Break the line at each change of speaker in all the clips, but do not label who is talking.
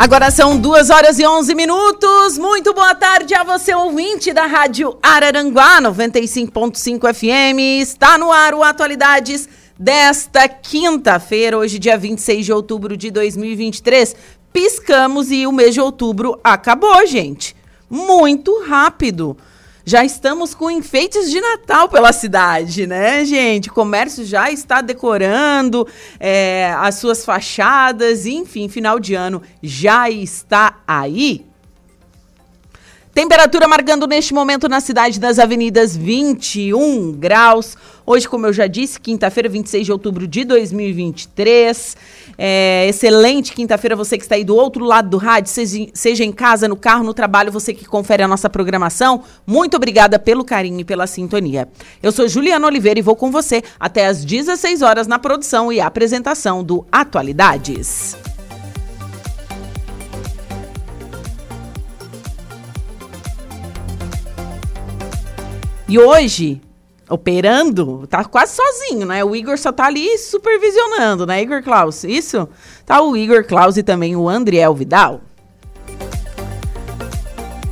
Agora são 2 horas e 11 minutos. Muito boa tarde a você, ouvinte da Rádio Araranguá 95.5 FM. Está no ar o Atualidades desta quinta-feira, hoje, dia 26 de outubro de 2023. Piscamos e o mês de outubro acabou, gente. Muito rápido já estamos com enfeites de Natal pela cidade, né, gente? O comércio já está decorando é, as suas fachadas, enfim, final de ano já está aí. Temperatura marcando neste momento na cidade das avenidas 21 graus. Hoje, como eu já disse, quinta-feira, 26 de outubro de 2023. É, excelente quinta-feira, você que está aí do outro lado do rádio, seja, seja em casa, no carro, no trabalho, você que confere a nossa programação. Muito obrigada pelo carinho e pela sintonia. Eu sou Juliana Oliveira e vou com você até às 16 horas na produção e apresentação do Atualidades. E hoje, operando, tá quase sozinho, né? O Igor só tá ali supervisionando, né, Igor Klaus? Isso? Tá o Igor Klaus e também o Andriel Vidal.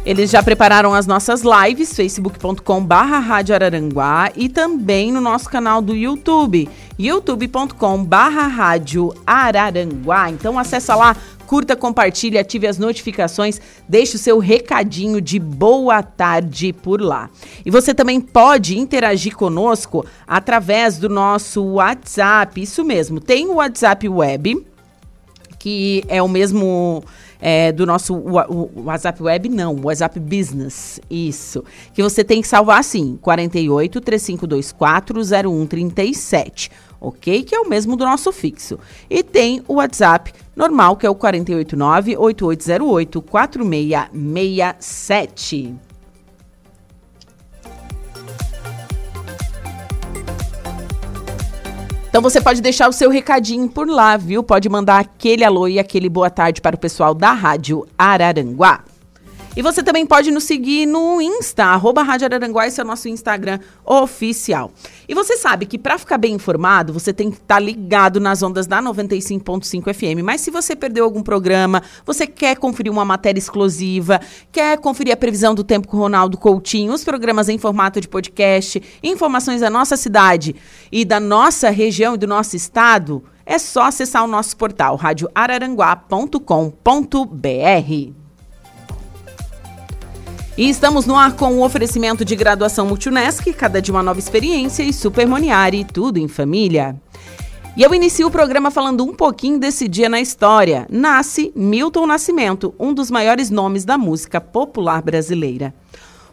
Eles já prepararam as nossas lives, facebook.com barra Rádio Araranguá e também no nosso canal do YouTube, youtube.com barra Rádio Araranguá. Então acessa lá, Curta, compartilhe, ative as notificações, deixe o seu recadinho de boa tarde por lá. E você também pode interagir conosco através do nosso WhatsApp. Isso mesmo, tem o WhatsApp Web, que é o mesmo é, do nosso WhatsApp Web, não, WhatsApp Business, isso. Que você tem que salvar assim, 48 3524 0137 ok? Que é o mesmo do nosso fixo. E tem o WhatsApp normal, que é o 489-8808-4667. Então você pode deixar o seu recadinho por lá, viu? Pode mandar aquele alô e aquele boa tarde para o pessoal da Rádio Araranguá. E você também pode nos seguir no Insta, arroba Rádio Araranguá, esse é o nosso Instagram oficial. E você sabe que para ficar bem informado, você tem que estar tá ligado nas ondas da 95.5 FM. Mas se você perdeu algum programa, você quer conferir uma matéria exclusiva, quer conferir a previsão do tempo com o Ronaldo Coutinho, os programas em formato de podcast, informações da nossa cidade e da nossa região e do nosso estado, é só acessar o nosso portal radioararanguá.com.br. E estamos no ar com o oferecimento de graduação Multunesc, cada dia uma nova experiência e Supermoniari, tudo em família. E eu inicio o programa falando um pouquinho desse dia na história. Nasce Milton Nascimento, um dos maiores nomes da música popular brasileira.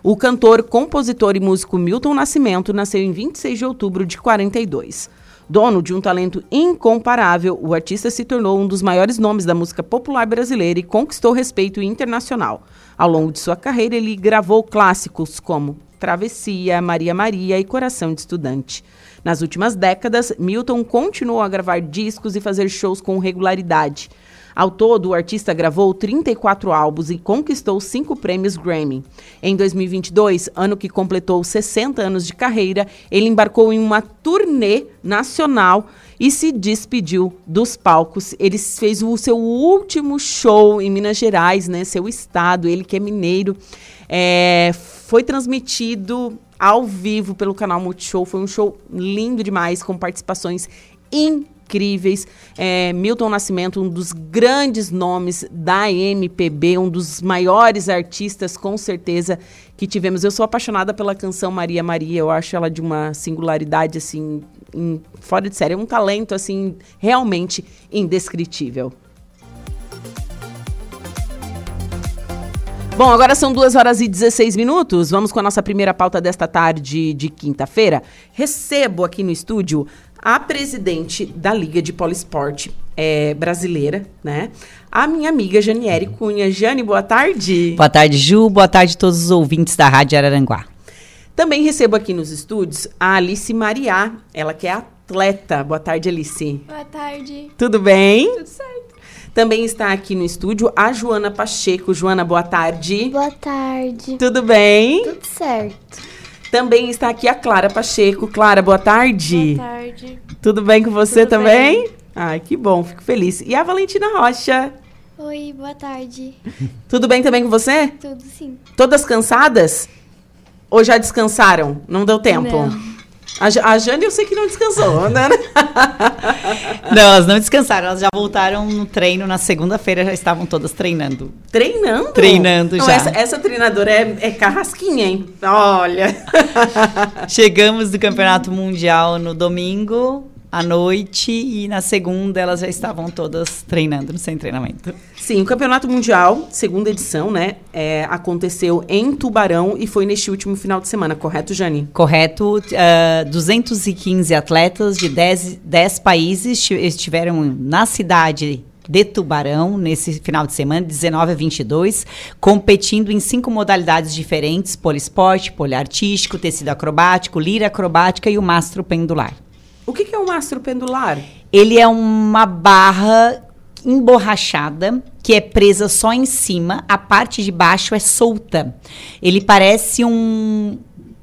O cantor, compositor e músico Milton Nascimento nasceu em 26 de outubro de 42. Dono de um talento incomparável, o artista se tornou um dos maiores nomes da música popular brasileira e conquistou respeito internacional. Ao longo de sua carreira, ele gravou clássicos como Travessia, Maria Maria e Coração de Estudante. Nas últimas décadas, Milton continuou a gravar discos e fazer shows com regularidade. Ao todo, o artista gravou 34 álbuns e conquistou cinco prêmios Grammy. Em 2022, ano que completou 60 anos de carreira, ele embarcou em uma turnê nacional e se despediu dos palcos. Ele fez o seu último show em Minas Gerais, né? Seu estado, ele que é mineiro. É, foi transmitido ao vivo pelo canal Multishow. Foi um show lindo demais, com participações incríveis. É, Milton Nascimento, um dos grandes nomes da MPB, um dos maiores artistas, com certeza, que tivemos. Eu sou apaixonada pela canção Maria Maria. Eu acho ela de uma singularidade, assim, em, fora de série, é um talento assim realmente indescritível. Bom, agora são 2 horas e 16 minutos. Vamos com a nossa primeira pauta desta tarde de quinta-feira. Recebo aqui no estúdio a presidente da Liga de Poliesporte é, brasileira, né? A minha amiga Janiere Cunha. Jane, boa tarde.
Boa tarde, Ju. Boa tarde a todos os ouvintes da Rádio Araranguá.
Também recebo aqui nos estúdios a Alice Mariá, ela que é atleta. Boa tarde, Alice.
Boa tarde.
Tudo bem?
Tudo certo.
Também está aqui no estúdio a Joana Pacheco. Joana, boa tarde.
Boa tarde.
Tudo bem?
Tudo certo.
Também está aqui a Clara Pacheco. Clara, boa tarde.
Boa tarde.
Tudo bem com você
Tudo
também?
bem.
Ai, que bom, fico feliz. E a Valentina Rocha.
Oi, boa tarde.
Tudo bem também com você?
Tudo sim.
Todas cansadas? Ou já descansaram? Não deu tempo?
Não.
A, a Jane eu sei que não descansou, né?
Não, elas não descansaram, elas já voltaram no treino na segunda-feira, já estavam todas treinando.
Treinando?
Treinando
Não,
já.
Essa, essa treinadora é, é carrasquinha, hein? Olha.
Chegamos do Campeonato Mundial no domingo à noite e na segunda elas já estavam todas treinando no sem treinamento.
Sim, o Campeonato Mundial, segunda edição, né? é, aconteceu em Tubarão e foi neste último final de semana, correto, Jane?
Correto, ah, 215 atletas de 10, 10 países esti- estiveram na cidade de Tubarão nesse final de semana, 19 a 22, competindo em cinco modalidades diferentes: poliesporte, poliartístico, tecido acrobático, lira acrobática e o mastro pendular.
O que, que é um mastro pendular?
Ele é uma barra emborrachada que é presa só em cima, a parte de baixo é solta. Ele parece um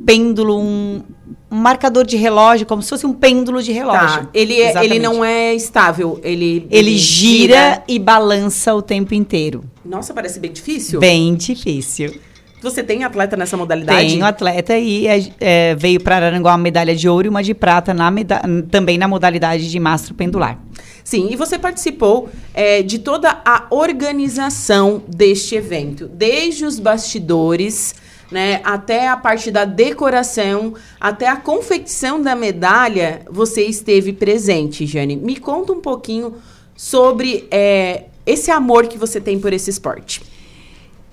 pêndulo, um, um marcador de relógio, como se fosse um pêndulo de relógio.
Tá. Ele, é, ele não é estável. Ele,
Ele gira e balança o tempo inteiro.
Nossa, parece bem difícil.
Bem difícil.
Você tem atleta nessa modalidade?
Um atleta e é, é, veio para Aranguá uma medalha de ouro e uma de prata na também na modalidade de mastro pendular.
Sim, e você participou é, de toda a organização deste evento, desde os bastidores, né, até a parte da decoração, até a confecção da medalha, você esteve presente, Jane. Me conta um pouquinho sobre é, esse amor que você tem por esse esporte.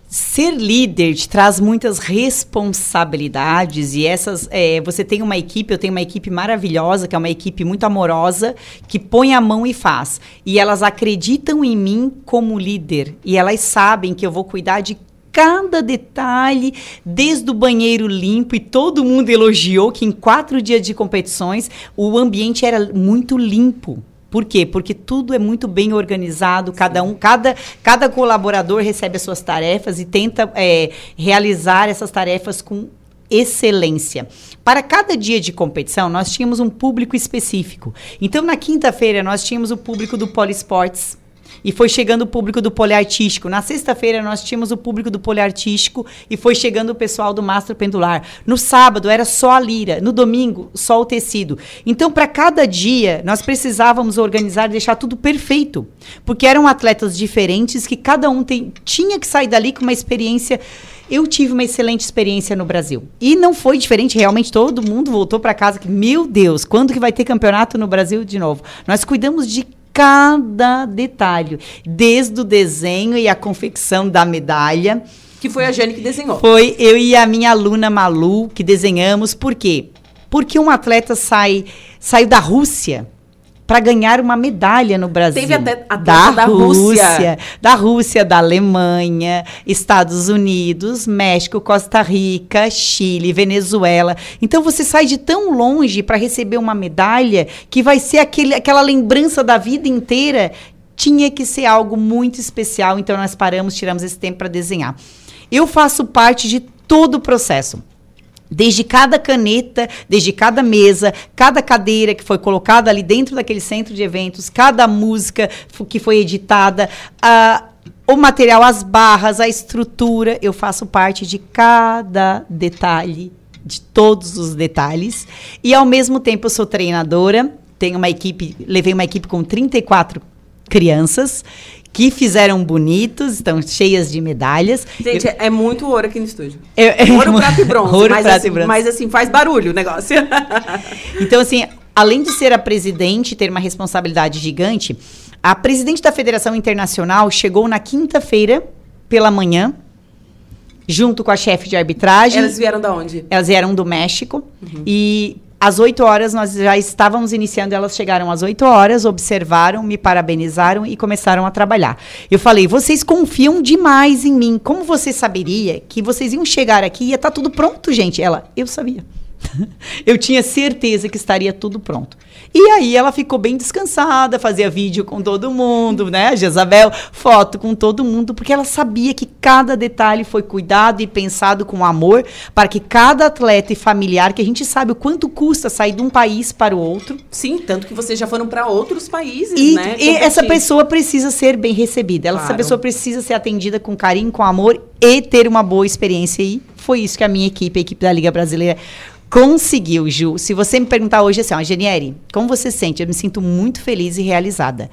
Ser líder te traz muitas responsabilidades e essas. é, você tem uma equipe, eu tenho uma equipe maravilhosa, que é uma equipe muito amorosa, que põe a mão e faz. E elas acreditam em mim como líder. E elas sabem que eu vou cuidar de cada detalhe, desde o banheiro limpo, e todo mundo elogiou que em quatro dias de competições o ambiente era muito limpo. Por quê? Porque tudo é muito bem organizado, cada um, cada, cada colaborador recebe as suas tarefas e tenta é, realizar essas tarefas com excelência. Para cada dia de competição, nós tínhamos um público específico. Então, na quinta-feira, nós tínhamos o público do Poliesportes. E foi chegando o público do poliartístico. Na sexta-feira, nós tínhamos o público do poliartístico e foi chegando o pessoal do mastro pendular. No sábado, era só a lira. No domingo, só o tecido. Então, para cada dia, nós precisávamos organizar e deixar tudo perfeito. Porque eram atletas diferentes que cada um tem, tinha que sair dali com uma experiência. Eu tive uma excelente experiência no Brasil. E não foi diferente, realmente todo mundo voltou para casa que, meu Deus, quando que vai ter campeonato no Brasil de novo? Nós cuidamos de cada detalhe, desde o desenho e a confecção da medalha.
Que foi a Jane que desenhou.
Foi eu e a minha aluna Malu que desenhamos. Por quê? Porque um atleta sai saiu da Rússia para ganhar uma medalha no Brasil.
Teve até atleta da Rússia.
da Rússia, da Alemanha, Estados Unidos, México, Costa Rica, Chile, Venezuela. Então você sai de tão longe para receber uma medalha que vai ser aquele, aquela lembrança da vida inteira. Tinha que ser algo muito especial, então nós paramos, tiramos esse tempo para desenhar. Eu faço parte de todo o processo. Desde cada caneta, desde cada mesa, cada cadeira que foi colocada ali dentro daquele centro de eventos, cada música que foi editada, a- o material, as barras, a estrutura, eu faço parte de cada detalhe, de todos os detalhes. E ao mesmo tempo eu sou treinadora, tenho uma equipe, levei uma equipe com 34 crianças que fizeram bonitos, estão cheias de medalhas.
Gente, é muito ouro aqui no estúdio.
Eu-
Ouro, prata e bronze.
Ouro,
mas,
prata
assim,
e bronze.
mas assim, faz barulho o negócio.
Então, assim, além de ser a presidente, ter uma responsabilidade gigante, a presidente da Federação Internacional chegou na quinta-feira pela manhã, junto com a chefe de arbitragem.
Elas vieram da onde?
Elas vieram do México e às 8 horas nós já estávamos iniciando, elas chegaram às 8 horas, observaram, me parabenizaram e começaram a trabalhar. Eu falei: "Vocês confiam demais em mim. Como você saberia que vocês iam chegar aqui e ia estar tudo pronto, gente?" Ela: "Eu sabia." Eu tinha certeza que estaria tudo pronto. E aí ela ficou bem descansada, fazia vídeo com todo mundo, né? A Jezabel, foto com todo mundo, porque ela sabia que cada detalhe foi cuidado e pensado com amor para que cada atleta e familiar, que a gente sabe o quanto custa sair de um país para o outro.
Sim, tanto que vocês já foram para outros países,
E,
né?
e essa
competir.
pessoa precisa ser bem recebida. Ela, Essa
Claro.
pessoa precisa ser atendida com carinho, com amor e ter uma boa experiência. E foi isso que a minha equipe, a equipe da Liga Brasileira, conseguiu, Ju. Se você me perguntar hoje assim, ó, Genieri, como você se sente? Eu me sinto muito feliz e realizada.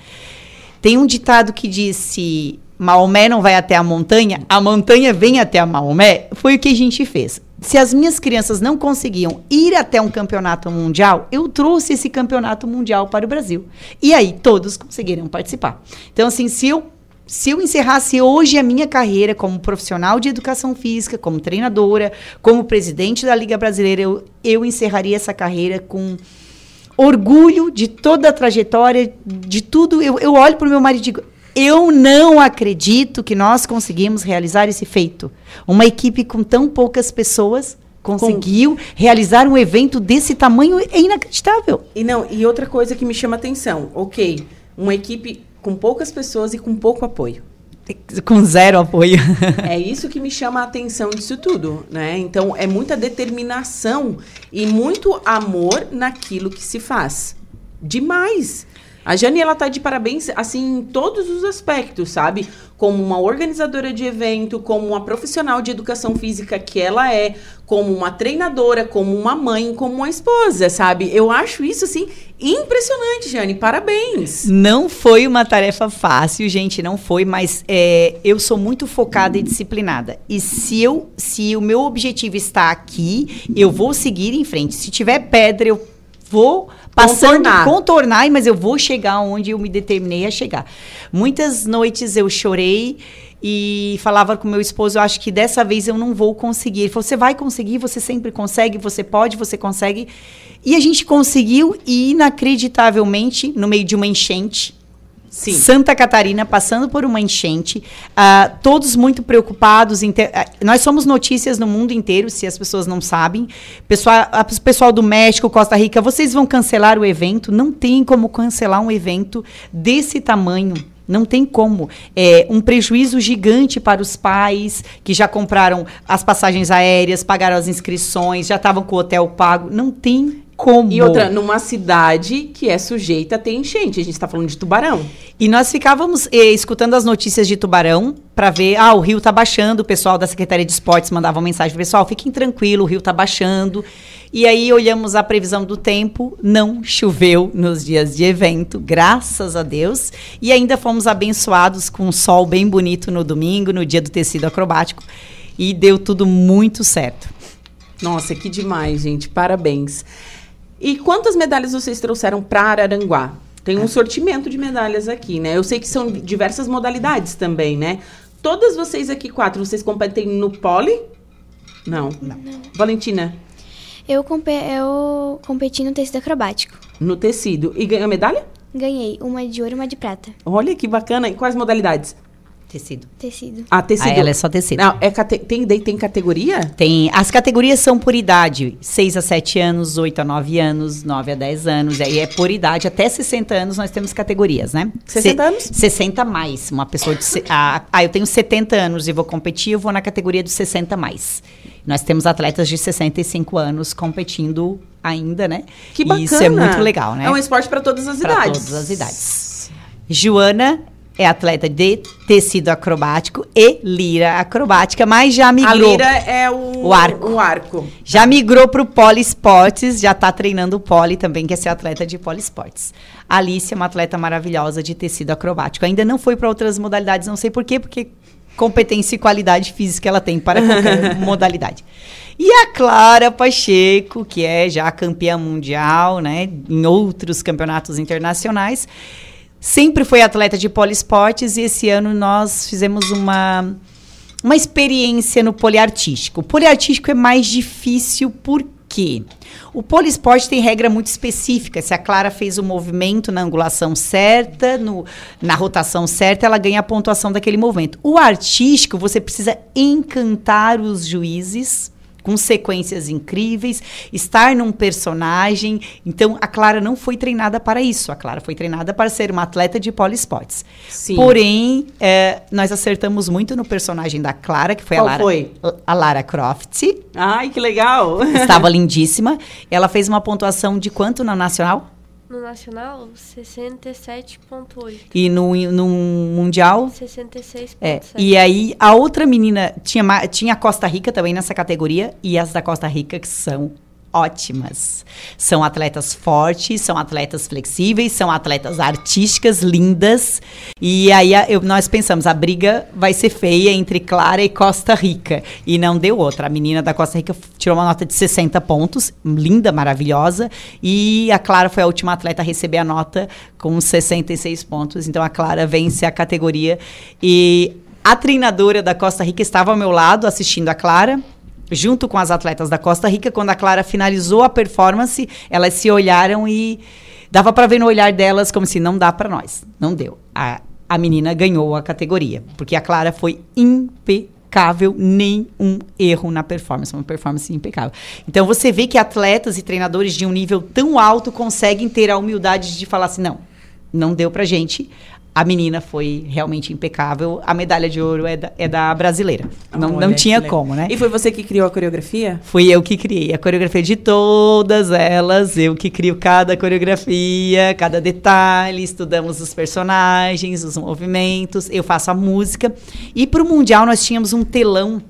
Tem um ditado que disse: Maomé não vai até a montanha, a montanha vem até a Maomé. Foi o que a gente fez. Se as minhas crianças não conseguiam ir até um campeonato mundial, eu trouxe esse campeonato mundial para o Brasil. E aí todos conseguiram participar. Então, assim, se eu se eu encerrasse hoje a minha carreira como profissional de educação física, como treinadora, como presidente da Liga Brasileira, eu, eu encerraria essa carreira com orgulho de toda a trajetória, de tudo. Eu, eu olho para o meu marido e digo: eu não acredito que nós conseguimos realizar esse feito. Uma equipe com tão poucas pessoas conseguiu realizar um evento desse tamanho é inacreditável.
E não, e outra coisa que me chama atenção, ok, uma equipe com poucas pessoas e com pouco apoio.
Com zero apoio.
É isso que me chama a atenção disso tudo, né? Então é muita determinação e muito amor naquilo que se faz. Demais. A Jane, ela tá de parabéns, assim, em todos os aspectos, sabe? Como uma organizadora de evento, como uma profissional de educação física que ela é, como uma treinadora, como uma mãe, como uma esposa, sabe? Eu acho isso, assim, impressionante, Jane. Parabéns.
Não foi uma tarefa fácil, gente, não foi, mas é, eu sou muito focada e disciplinada. E se eu, se o meu objetivo está aqui, eu vou seguir em frente. Se tiver pedra, eu vou passando,
Contornar.
contornar, mas eu vou chegar onde eu me determinei a chegar. Muitas noites eu chorei e falava com meu esposo, eu acho que dessa vez eu não vou conseguir. Ele falou, você vai conseguir, você sempre consegue, você pode, você consegue. E a gente conseguiu e inacreditavelmente, no meio de uma enchente,
Sim.
Santa Catarina passando por uma enchente, ah, todos muito preocupados. ah, nós somos notícias no mundo inteiro, se as pessoas não sabem. Pessoal, pessoal do México, Costa Rica, vocês vão cancelar o evento? Não tem como cancelar um evento desse tamanho. Não tem como. É um prejuízo gigante para os pais que já compraram as passagens aéreas, pagaram as inscrições, já estavam com o hotel pago. Não tem como.
E outra, numa cidade que é sujeita a ter enchente. A gente tá falando de tubarão.
E nós ficávamos eh, escutando as notícias de Tubarão para ver, ah, o rio tá baixando. O pessoal da Secretaria de Esportes mandava uma mensagem, pessoal, fiquem tranquilo, o rio tá baixando. E aí olhamos a previsão do tempo, não choveu nos dias de evento, graças a Deus. E ainda fomos abençoados com um sol bem bonito no domingo, no dia do tecido acrobático. E deu tudo muito certo.
Nossa, que demais, gente. Parabéns. E quantas medalhas vocês trouxeram para Araranguá? Tem um sortimento de medalhas aqui, né? Eu sei que são diversas modalidades também, né? Todas vocês aqui, quatro, vocês competem no pole? Não. Valentina,
Eu, compe eu competi no tecido acrobático.
no tecido. E ganhou medalha?
Ganhei uma de ouro e uma de prata.
Olha que bacana. E quais modalidades?
Tecido.
Tecido.
Ah, tecido.
Ah, ela é só tecido.
Não, é cate... tem, daí tem categoria?
Tem, as categorias são por idade, 6 a 7 anos, 8 a 9 anos, 9 a 10 anos, aí é por idade, até 60 anos nós temos categorias, né?
60
Se-
anos?
60 mais, uma pessoa de... Ah, ah, eu tenho 70 anos e vou competir, eu vou na categoria dos 60 mais. Nós temos atletas de 65 anos competindo ainda, né?
Que
E
bacana.
Isso é muito legal, né?
É um esporte para todas as
Pra
idades.
todas as idades. Joana é atleta de tecido acrobático e lira acrobática, mas já
A
migrou.
lira é o,
O arco.
O arco.
Já migrou para o poliesportes, já está treinando o poli também, quer ser atleta de poliesportes. A Alice é uma atleta maravilhosa de tecido acrobático. Ainda não foi para outras modalidades, não sei por quê, porque competência e qualidade física ela tem para qualquer modalidade. E a Clara Pacheco, que é já campeã mundial, né, em outros campeonatos internacionais, sempre foi atleta de poliesportes e esse ano nós fizemos uma uma experiência no poliartístico. O poliartístico é mais difícil por quê? O poliesporte tem regra muito específica. Se a Clara fez o movimento na angulação certa, no, na rotação certa, ela ganha a pontuação daquele movimento. O artístico, você precisa encantar os juízes com sequências incríveis, estar num personagem. Então, a Clara não foi treinada para isso. A Clara foi treinada para ser uma atleta de poliesportes.
Sim.
Porém, é, nós acertamos muito no personagem da Clara, que foi
Qual
a Lara,
foi?
a Lara Croft.
Ai, que legal.
Estava lindíssima. Ela fez uma pontuação de quanto na nacional?
No Nacional, 67,8.
E no, no Mundial?
66,7.
É. E aí, a outra menina tinha, tinha a Costa Rica também nessa categoria, e as da Costa Rica que são ótimas. São atletas fortes, são atletas flexíveis, são atletas artísticas, lindas. E aí a- eu- nós pensamos, a briga vai ser feia entre Clara e Costa Rica. E não deu outra. A menina da Costa Rica tirou uma nota de 60 pontos, linda, maravilhosa. E a Clara foi a última atleta a receber a nota com 66 pontos. Então a Clara vence a categoria. E a treinadora da Costa Rica estava ao meu lado assistindo a Clara junto com as atletas da Costa Rica, quando a Clara finalizou a performance, elas se olharam e dava para ver no olhar delas como se não dá para nós. Não deu. A, a menina ganhou a categoria, porque a Clara foi impecável, nenhum erro na performance, uma performance impecável. Então você vê que atletas e treinadores de um nível tão alto conseguem ter a humildade de falar assim, não, não deu pra gente. A menina foi realmente impecável. A medalha de ouro é da, é da brasileira. Não,
Olha,
não tinha como, né?
E foi você que criou a coreografia?
Fui eu que criei a coreografia de todas elas, eu que crio cada coreografia, cada detalhe, estudamos os personagens, os movimentos, eu faço a música. E para o Mundial nós tínhamos um telão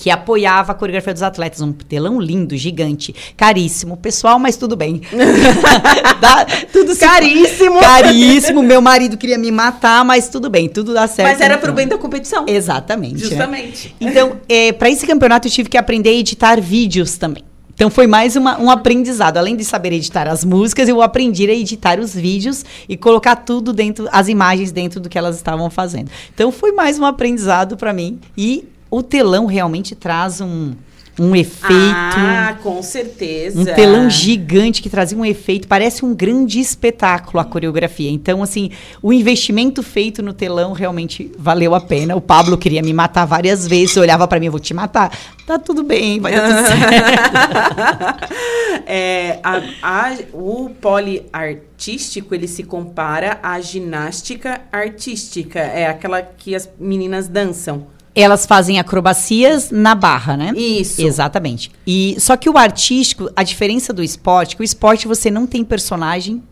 que apoiava a coreografia dos atletas, um telão lindo, gigante, caríssimo, pessoal, mas tudo bem. Dá- tudo se-
Caríssimo!
Caríssimo, meu marido queria me matar, mas tudo bem, tudo dá certo.
Mas era pro
final.
bem da competição.
Exatamente. né?
Justamente.
Então, para esse campeonato, eu tive que aprender a editar vídeos também. Então, foi mais uma- um aprendizado. Além de saber editar as músicas, eu aprendi a editar os vídeos e colocar tudo dentro, as imagens dentro do que elas estavam fazendo. Então, foi mais um aprendizado para mim. E o telão realmente traz um, um efeito.
Ah, com certeza.
Um telão gigante que trazia um efeito, parece um grande espetáculo a coreografia. Então, assim, o investimento feito no telão realmente valeu a pena. O Pablo queria me matar várias vezes, olhava pra mim, eu vou te matar. Tá tudo bem, vai dar tudo certo.
É, a- a- o poliartístico, ele se compara à ginástica artística. É aquela que as meninas dançam.
Elas fazem acrobacias na barra, né?
Isso.
Exatamente. E só que o artístico, a diferença do esporte, que o esporte você não tem personagem.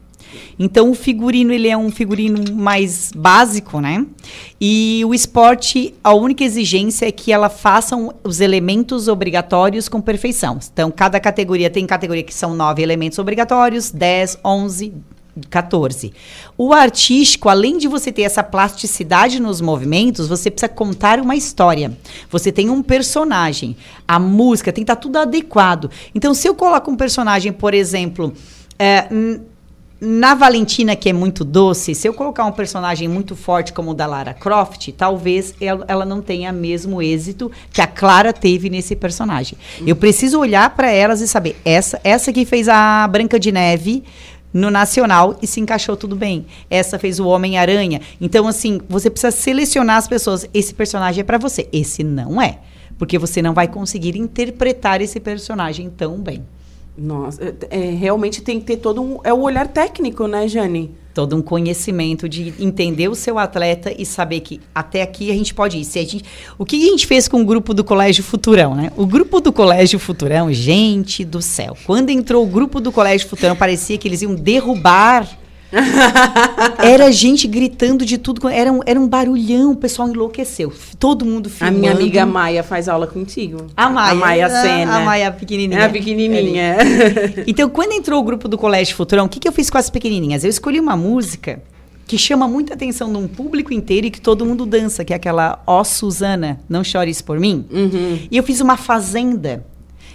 Então o figurino ele é um figurino mais básico, né? E o esporte, a única exigência é que ela façam os elementos obrigatórios com perfeição. Então cada categoria tem categoria que são nove elementos obrigatórios, 10, 11, 14. O artístico, além de você ter essa plasticidade nos movimentos, você precisa contar uma história. Você tem um personagem. A música tem que estar tudo adequado. Então, se eu coloco um personagem, por exemplo, é, na Valentina, que é muito doce, se eu colocar um personagem muito forte como o da Lara Croft, talvez ela, não tenha mesmo êxito que a Clara teve nesse personagem. Eu preciso olhar para elas e saber, essa, essa que fez a Branca de Neve no Nacional e se encaixou tudo bem. Essa fez o Homem-Aranha. Então, assim, você precisa selecionar as pessoas. Esse personagem é para você. Esse não é. Porque você não vai conseguir interpretar esse personagem tão bem.
Nossa, é, é, realmente tem que ter todo um. É o olhar técnico, né, Jane?
Todo um conhecimento de entender o seu atleta e saber que até aqui a gente pode ir. Se a gente, o que a gente fez com o grupo do Colégio Futurão, né? O grupo do Colégio Futurão, gente do céu. Quando entrou o grupo do Colégio Futurão, parecia que eles iam derrubar. Era gente gritando de tudo, era um, era um barulhão, o pessoal enlouqueceu. Todo mundo
A
filmando.
minha amiga Maia faz aula contigo.
A Maia.
A Maia
ah,
Sena.
A Maia pequenininha.
É a pequenininha.
Então, quando entrou o grupo do Colégio Futurão, o que, que eu fiz com as pequenininhas? Eu escolhi uma música que chama muita atenção de um público inteiro e que todo mundo dança, que é aquela Ó Suzana, não chores por mim.
Uhum.
E eu fiz uma fazenda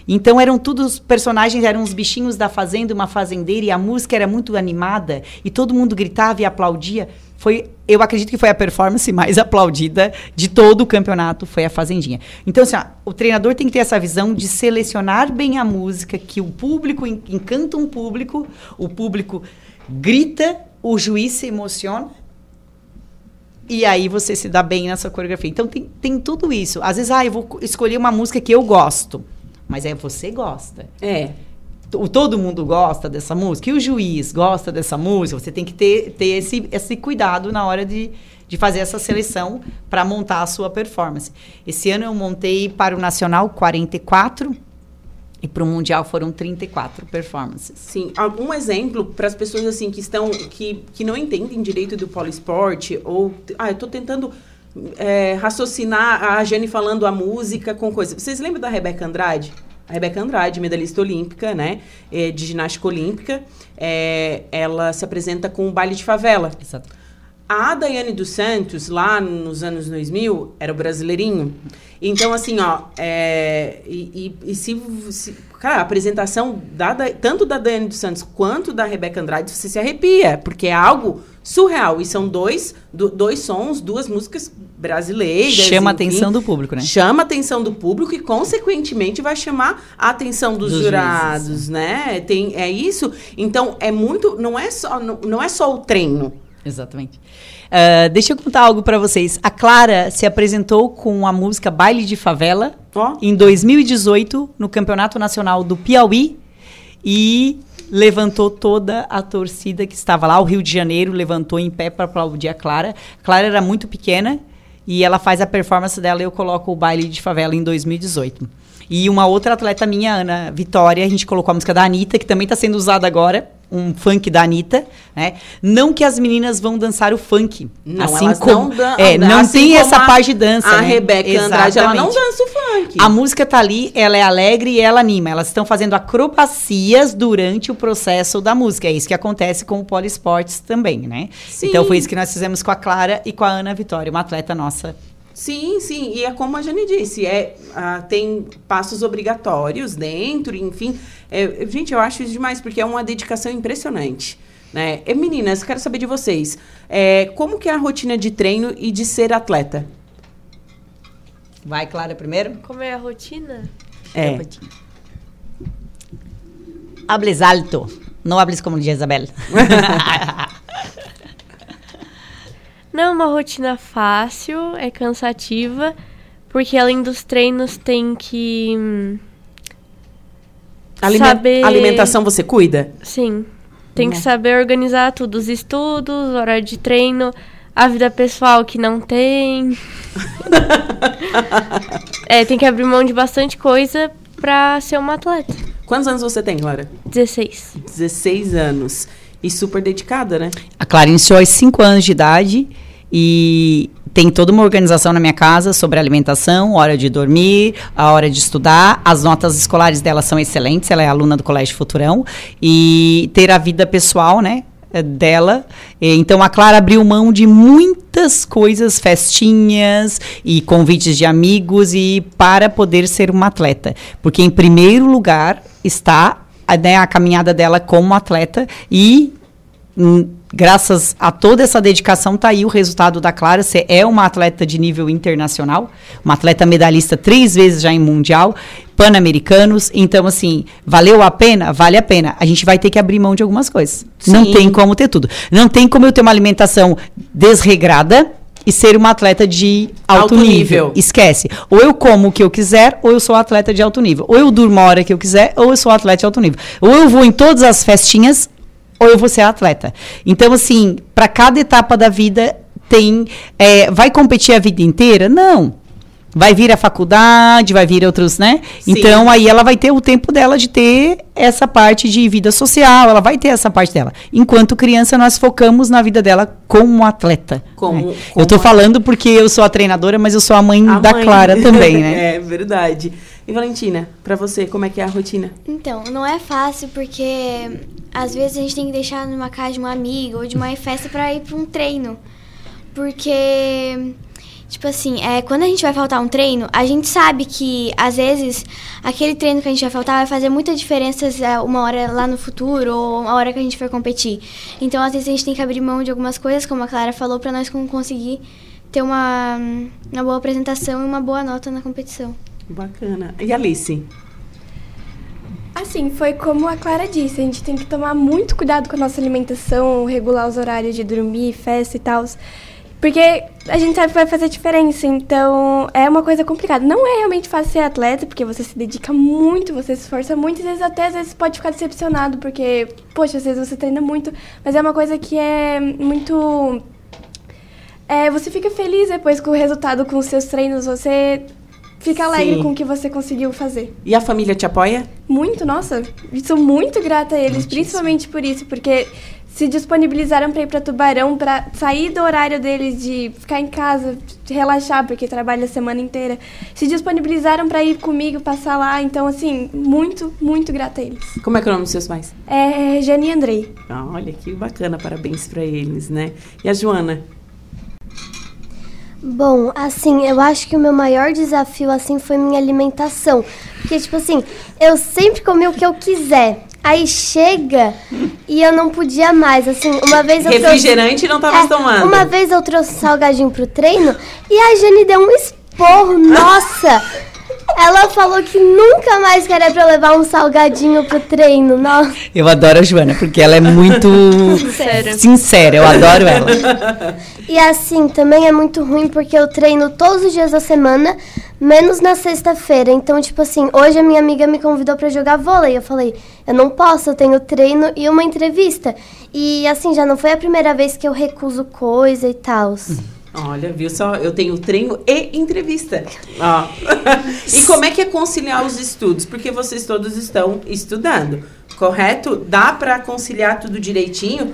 Então eram todos personagens, eram os bichinhos da fazenda, uma fazendeira, e a música era muito animada, e todo mundo gritava e aplaudia. Foi, eu acredito que foi a performance mais aplaudida de todo o campeonato, foi a Fazendinha. Então, assim, ó, o treinador tem que ter essa visão de selecionar bem a música, que o público en- encanta um público, o público grita, o juiz se emociona, e aí você se dá bem nessa coreografia. Então tem, tem tudo isso. Às vezes, ah, eu vou co- escolher uma música que eu gosto. Mas é você gosta.
É.
O, todo mundo gosta dessa música. E o juiz gosta dessa música. Você tem que ter, ter esse, esse cuidado na hora de, de fazer essa seleção para montar a sua performance. Esse ano eu montei para o Nacional 44 e para o Mundial foram 34 performances.
Sim, algum exemplo para as pessoas assim que estão que, que não entendem direito do poliesporte ou ah, eu tô tentando é, raciocinar a Jane falando a música com coisa. Vocês lembram da Rebeca Andrade? A Rebeca Andrade, medalhista olímpica, né, é, de ginástica olímpica, é, ela se apresenta com o baile de favela.
Exato.
A Daiane dos Santos, lá nos anos 2000, era o brasileirinho. Então, assim, ó, é, e, e- e se, se- Cara, a apresentação da, Da- tanto da Daiane dos Santos quanto da Rebeca Andrade, você se arrepia, porque é algo surreal. E são dois, do- dois sons, duas músicas brasileiras.
Chama a
enfim.
atenção do público, né?
Chama a atenção do público e, consequentemente, vai chamar a atenção dos,
Dos
jurados,
juízes.
né? Tem, é isso. Então, é muito. Não é só, não, não é só o treino.
Exatamente. Ah, deixa eu contar algo para vocês. A Clara se apresentou com a música Baile de Favela
Ó.
em 2018 no Campeonato Nacional do Piauí e levantou toda a torcida que estava lá. O Rio de Janeiro levantou em pé para aplaudir a Clara. Clara era muito pequena e ela faz a performance dela e eu coloco o Baile de Favela em 2018. E uma outra atleta minha, Ana Vitória, a gente colocou a música da Anitta, que também está sendo usada agora, um funk da Anitta, né? Não que as meninas vão dançar o funk.
Não,
assim como,
não dan-
é, não
assim
tem essa
a-
parte de dança.
A
né?
Rebeca Andrade, ela não dança o funk.
A música tá ali, ela é alegre e ela anima. Elas estão fazendo acrobacias durante o processo da música. É isso que acontece com o poliesportes também, né?
Sim.
Então foi isso que nós fizemos com a Clara e com a Ana Vitória, uma atleta nossa.
Sim, sim. E é como a Jane disse, é, ah, tem passos obrigatórios dentro, enfim. É, gente, eu acho isso demais, porque é uma dedicação impressionante. Né? E, meninas, quero saber de vocês. é, como que é a rotina de treino e de ser atleta?
Vai, Clara, primeiro?
Como é a rotina?
É.
Hables alto. Não hables como Isabel.
Não é uma rotina fácil, é cansativa, porque além dos treinos tem que. hum, Saber-
Alimentação você cuida?
Sim. Tem que
Né?
saber organizar tudo, os estudos, hora de treino, a vida pessoal que não tem. é, tem que abrir mão de bastante coisa pra ser uma atleta.
Quantos anos você tem, Clara?
16.
16 anos. E super dedicada, né?
A Clara iniciou aos 5 anos de idade e tem toda uma organização na minha casa sobre alimentação, hora de dormir, a hora de estudar. As notas escolares dela são excelentes, ela é aluna do Colégio Futurão. E ter a vida pessoal, né? eh, Dela. Então a Clara abriu mão de muitas coisas, festinhas e convites de amigos e para poder ser uma atleta. Porque em primeiro lugar está a, né, a caminhada dela como atleta e Hum, graças a toda essa dedicação, tá aí o resultado da Clara. Você é uma atleta de nível internacional, uma atleta medalhista três vezes já em Mundial, Pan-Americanos. Então, assim, valeu a pena? Vale a pena. A gente vai ter que abrir mão de algumas coisas. Não
Sim.
tem como ter tudo. Não tem como eu ter uma alimentação desregrada e ser uma atleta de alto,
Alto
nível.
nível.
Esquece. Ou eu como o que eu quiser, ou eu sou atleta de alto nível. Ou eu durmo a hora que eu quiser, ou eu sou atleta de alto nível. Ou eu vou em todas as festinhas, ou eu vou ser atleta. Então, assim, para cada etapa da vida tem. é, vai competir a vida inteira? Não. Vai vir a faculdade, vai vir outros, né?
Sim.
Então, aí ela vai ter o tempo dela de ter essa parte de vida social, ela vai ter essa parte dela. Enquanto criança, nós focamos na vida dela como atleta.
Como-
né?
como
eu tô falando porque eu sou a treinadora, mas eu sou a mãe
A
da
mãe.
Clara também, né?
é verdade. E Valentina, pra você, como é que é a rotina?
Então, não é fácil porque às vezes a gente tem que deixar numa casa de uma amiga ou de uma festa pra ir pra um treino. Porque, Tipo assim, é, quando a gente vai faltar um treino, a gente sabe que, às vezes, aquele treino que a gente vai faltar vai fazer muita diferença é, uma hora lá no futuro ou uma hora que a gente for competir. Então, às vezes, a gente tem que abrir mão de algumas coisas, como a Clara falou, para nós conseguir ter uma, uma boa apresentação e uma boa nota na competição.
Bacana. E Alice?
Assim, foi como a Clara disse, a gente tem que tomar muito cuidado com a nossa alimentação, regular os horários de dormir, festa e tal. Porque a gente sabe que vai fazer diferença, então é uma coisa complicada. Não é realmente fácil ser atleta, porque você se dedica muito, você se esforça muito, e às vezes até às vezes pode ficar decepcionado, porque, poxa, às vezes você treina muito, mas é uma coisa que é muito. É, você fica feliz depois com o resultado com os seus treinos, você fica alegre Sim. com o que você conseguiu fazer.
E a família te apoia?
Muito, nossa. Sou muito grata a eles, Muitíssimo. principalmente por isso, porque se disponibilizaram para ir para Tubarão, para sair do horário deles de ficar em casa, de relaxar, porque trabalha a semana inteira. Se disponibilizaram para ir comigo, passar lá. Então, assim, muito, muito grata a eles.
Como é que é o nome dos seus pais?
É Jane e Andrei.
Ah, olha que bacana, parabéns para eles, né? E a Joana?
Bom, assim, eu acho que o meu maior desafio, assim, foi minha alimentação. Porque, tipo assim, eu sempre comi o que eu quiser. Aí chega e eu não podia mais. Assim, uma vez eu
Refrigerante
trouxe,
não tava é, tomando.
Uma vez eu trouxe salgadinho pro treino e a Jane deu um esporro. Nossa! Ela falou que nunca mais queria pra eu levar um salgadinho pro treino. Nossa.
Eu adoro a Joana, porque ela é muito sincera. sincera. Eu adoro ela.
E assim, também é muito ruim porque eu treino todos os dias da semana, menos na sexta-feira. Então, tipo assim, hoje a minha amiga me convidou para jogar vôlei. Eu falei, eu não posso, eu tenho treino e uma entrevista. E assim, já não foi a primeira vez que eu recuso coisa e tal.
Olha, viu só? Eu tenho treino e entrevista. E como é que é conciliar os estudos? Porque vocês todos estão estudando, correto? Dá para conciliar tudo direitinho?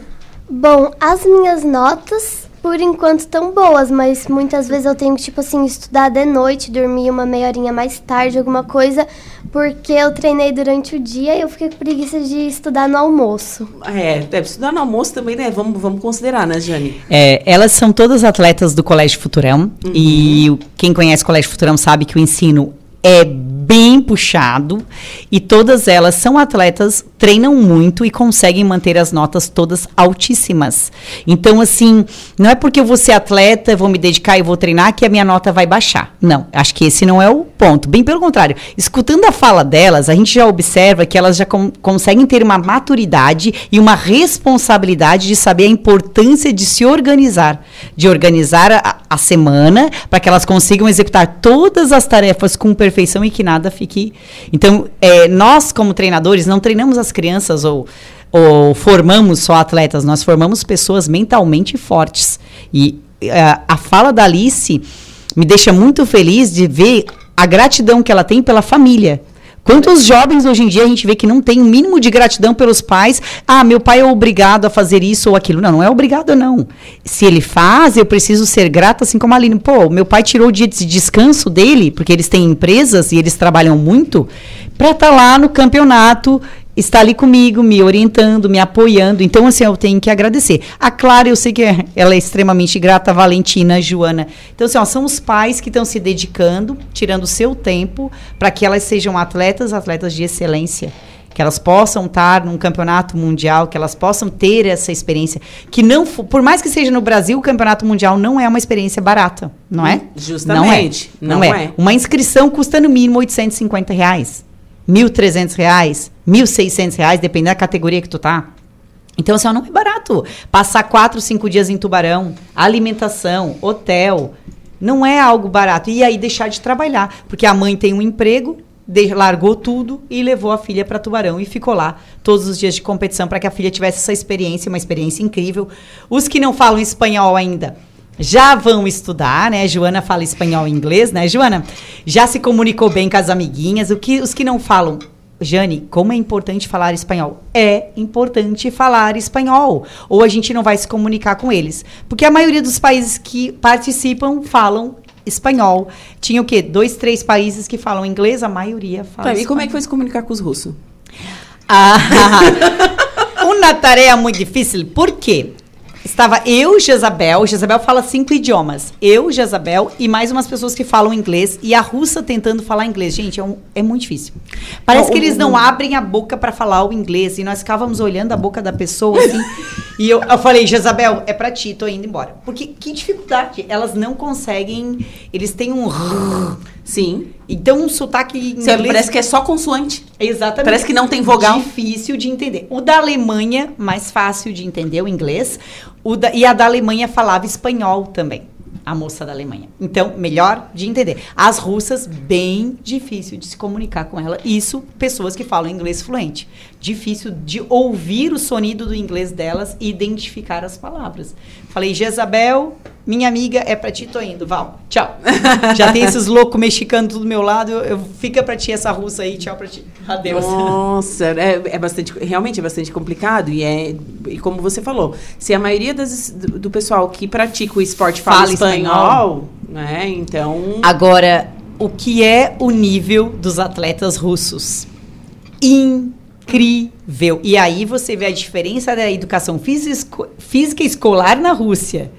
Bom, as minhas notas por enquanto tão boas, mas muitas vezes eu tenho que, tipo assim, estudar de noite, dormir uma meia horinha mais tarde, alguma coisa, porque eu treinei durante o dia e eu fiquei com preguiça de estudar no almoço.
É, deve estudar no almoço também, né? Vamos, vamos considerar, né, Jane?
É, elas são todas atletas do Colégio Futurão, uhum. e quem conhece o Colégio Futurão sabe que o ensino é bem puxado e todas elas são atletas, treinam muito e conseguem manter as notas todas altíssimas. Então, assim, não é porque eu vou ser atleta, vou me dedicar e vou treinar que a minha nota vai baixar. Não, acho que esse não é o ponto. Bem pelo contrário, escutando a fala delas, a gente já observa que elas já com, conseguem ter uma maturidade e uma responsabilidade de saber a importância de se organizar, de organizar a, a semana para que elas consigam executar todas as tarefas com perfeição e que nada nada fique. Então, é, nós, como treinadores, não treinamos as crianças ou, ou formamos só atletas, nós formamos pessoas mentalmente fortes. E é, a fala da Alice me deixa muito feliz de ver a gratidão que ela tem pela família. Quantos jovens hoje em dia a gente vê que não tem o um mínimo de gratidão pelos pais? Ah, meu pai é obrigado a fazer isso ou aquilo. Não, não é obrigado, não. Se ele faz, eu preciso ser grata, assim como a Aline. Pô, meu pai tirou o dia de descanso dele, porque eles têm empresas e eles trabalham muito, para estar tá lá no campeonato está ali comigo, me orientando, me apoiando. Então, assim, eu tenho que agradecer. A Clara, eu sei que é, ela é extremamente grata, a Valentina, a Joana. Então, assim, ó, são os pais que estão se dedicando, tirando o seu tempo, para que elas sejam atletas, atletas de excelência. Que elas possam estar num campeonato mundial, que elas possam ter essa experiência. Que não, por mais que seja no Brasil, o campeonato mundial não é uma experiência barata, não é?
Justamente.
Não é. Não, não é. é. Uma inscrição custa no mínimo 850 reais. 1.300 reais, 1.600 reais, dependendo da categoria que tu tá. Então, assim, ó, não é barato. Passar quatro, cinco dias em Tubarão, alimentação, hotel, não é algo barato. E aí deixar de trabalhar, porque a mãe tem um emprego, de, largou tudo e levou a filha para Tubarão e ficou lá todos os dias de competição para que a filha tivesse essa experiência, uma experiência incrível. Os que não falam espanhol ainda, já vão estudar, né? Joana fala espanhol e inglês, né, Joana? Já se comunicou bem com as amiguinhas. O que, os que não falam, Jane, como é importante falar espanhol? É importante falar espanhol. Ou a gente não vai se comunicar com eles. Porque a maioria dos países que participam falam espanhol. Tinha o quê? Dois, três países que falam inglês, a maioria fala
tá, E como é que foi se comunicar com os russos?
Ah, uma tarefa muito difícil. Por quê? Estava eu, Jezabel. Jezabel fala cinco idiomas. Eu, Jezabel e mais umas pessoas que falam inglês. E a russa tentando falar inglês. Gente, é, um- é muito difícil. Parece que eles não abrem a boca para falar o inglês. E nós ficávamos olhando a boca da pessoa assim. e eu, eu falei, Jezabel, é pra ti, tô indo embora. Porque que dificuldade. Elas não conseguem. Eles têm um.
Sim.
Então, um sotaque inglês.
Parece que é só consoante.
Exatamente.
Parece que não tem vogal.
Difícil de entender. O da Alemanha, mais fácil de entender o inglês. O da- e a da Alemanha falava espanhol também. A moça da Alemanha. Então, melhor de entender. As russas, bem difícil de se comunicar com ela. Isso, pessoas que falam inglês fluente. Difícil de ouvir o sonido do inglês delas e identificar as palavras. Falei, Jezabel, minha amiga, é pra ti, tô indo, Val. Tchau. Já tem esses loucos mexicanos do meu lado, eu, eu- fica pra ti essa russa aí, tchau pra ti. Adeus.
Nossa, é, é bastante, realmente é bastante complicado e é, e como você falou, se a maioria das, do, do pessoal que pratica o esporte fala,
Fala
espanhol,
espanhol.
né? Então,
Agora, o que é o nível dos atletas russos? Incrível. E aí você vê a diferença da educação física, esco- física escolar na Rússia.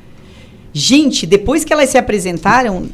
Gente, depois que elas se apresentaram,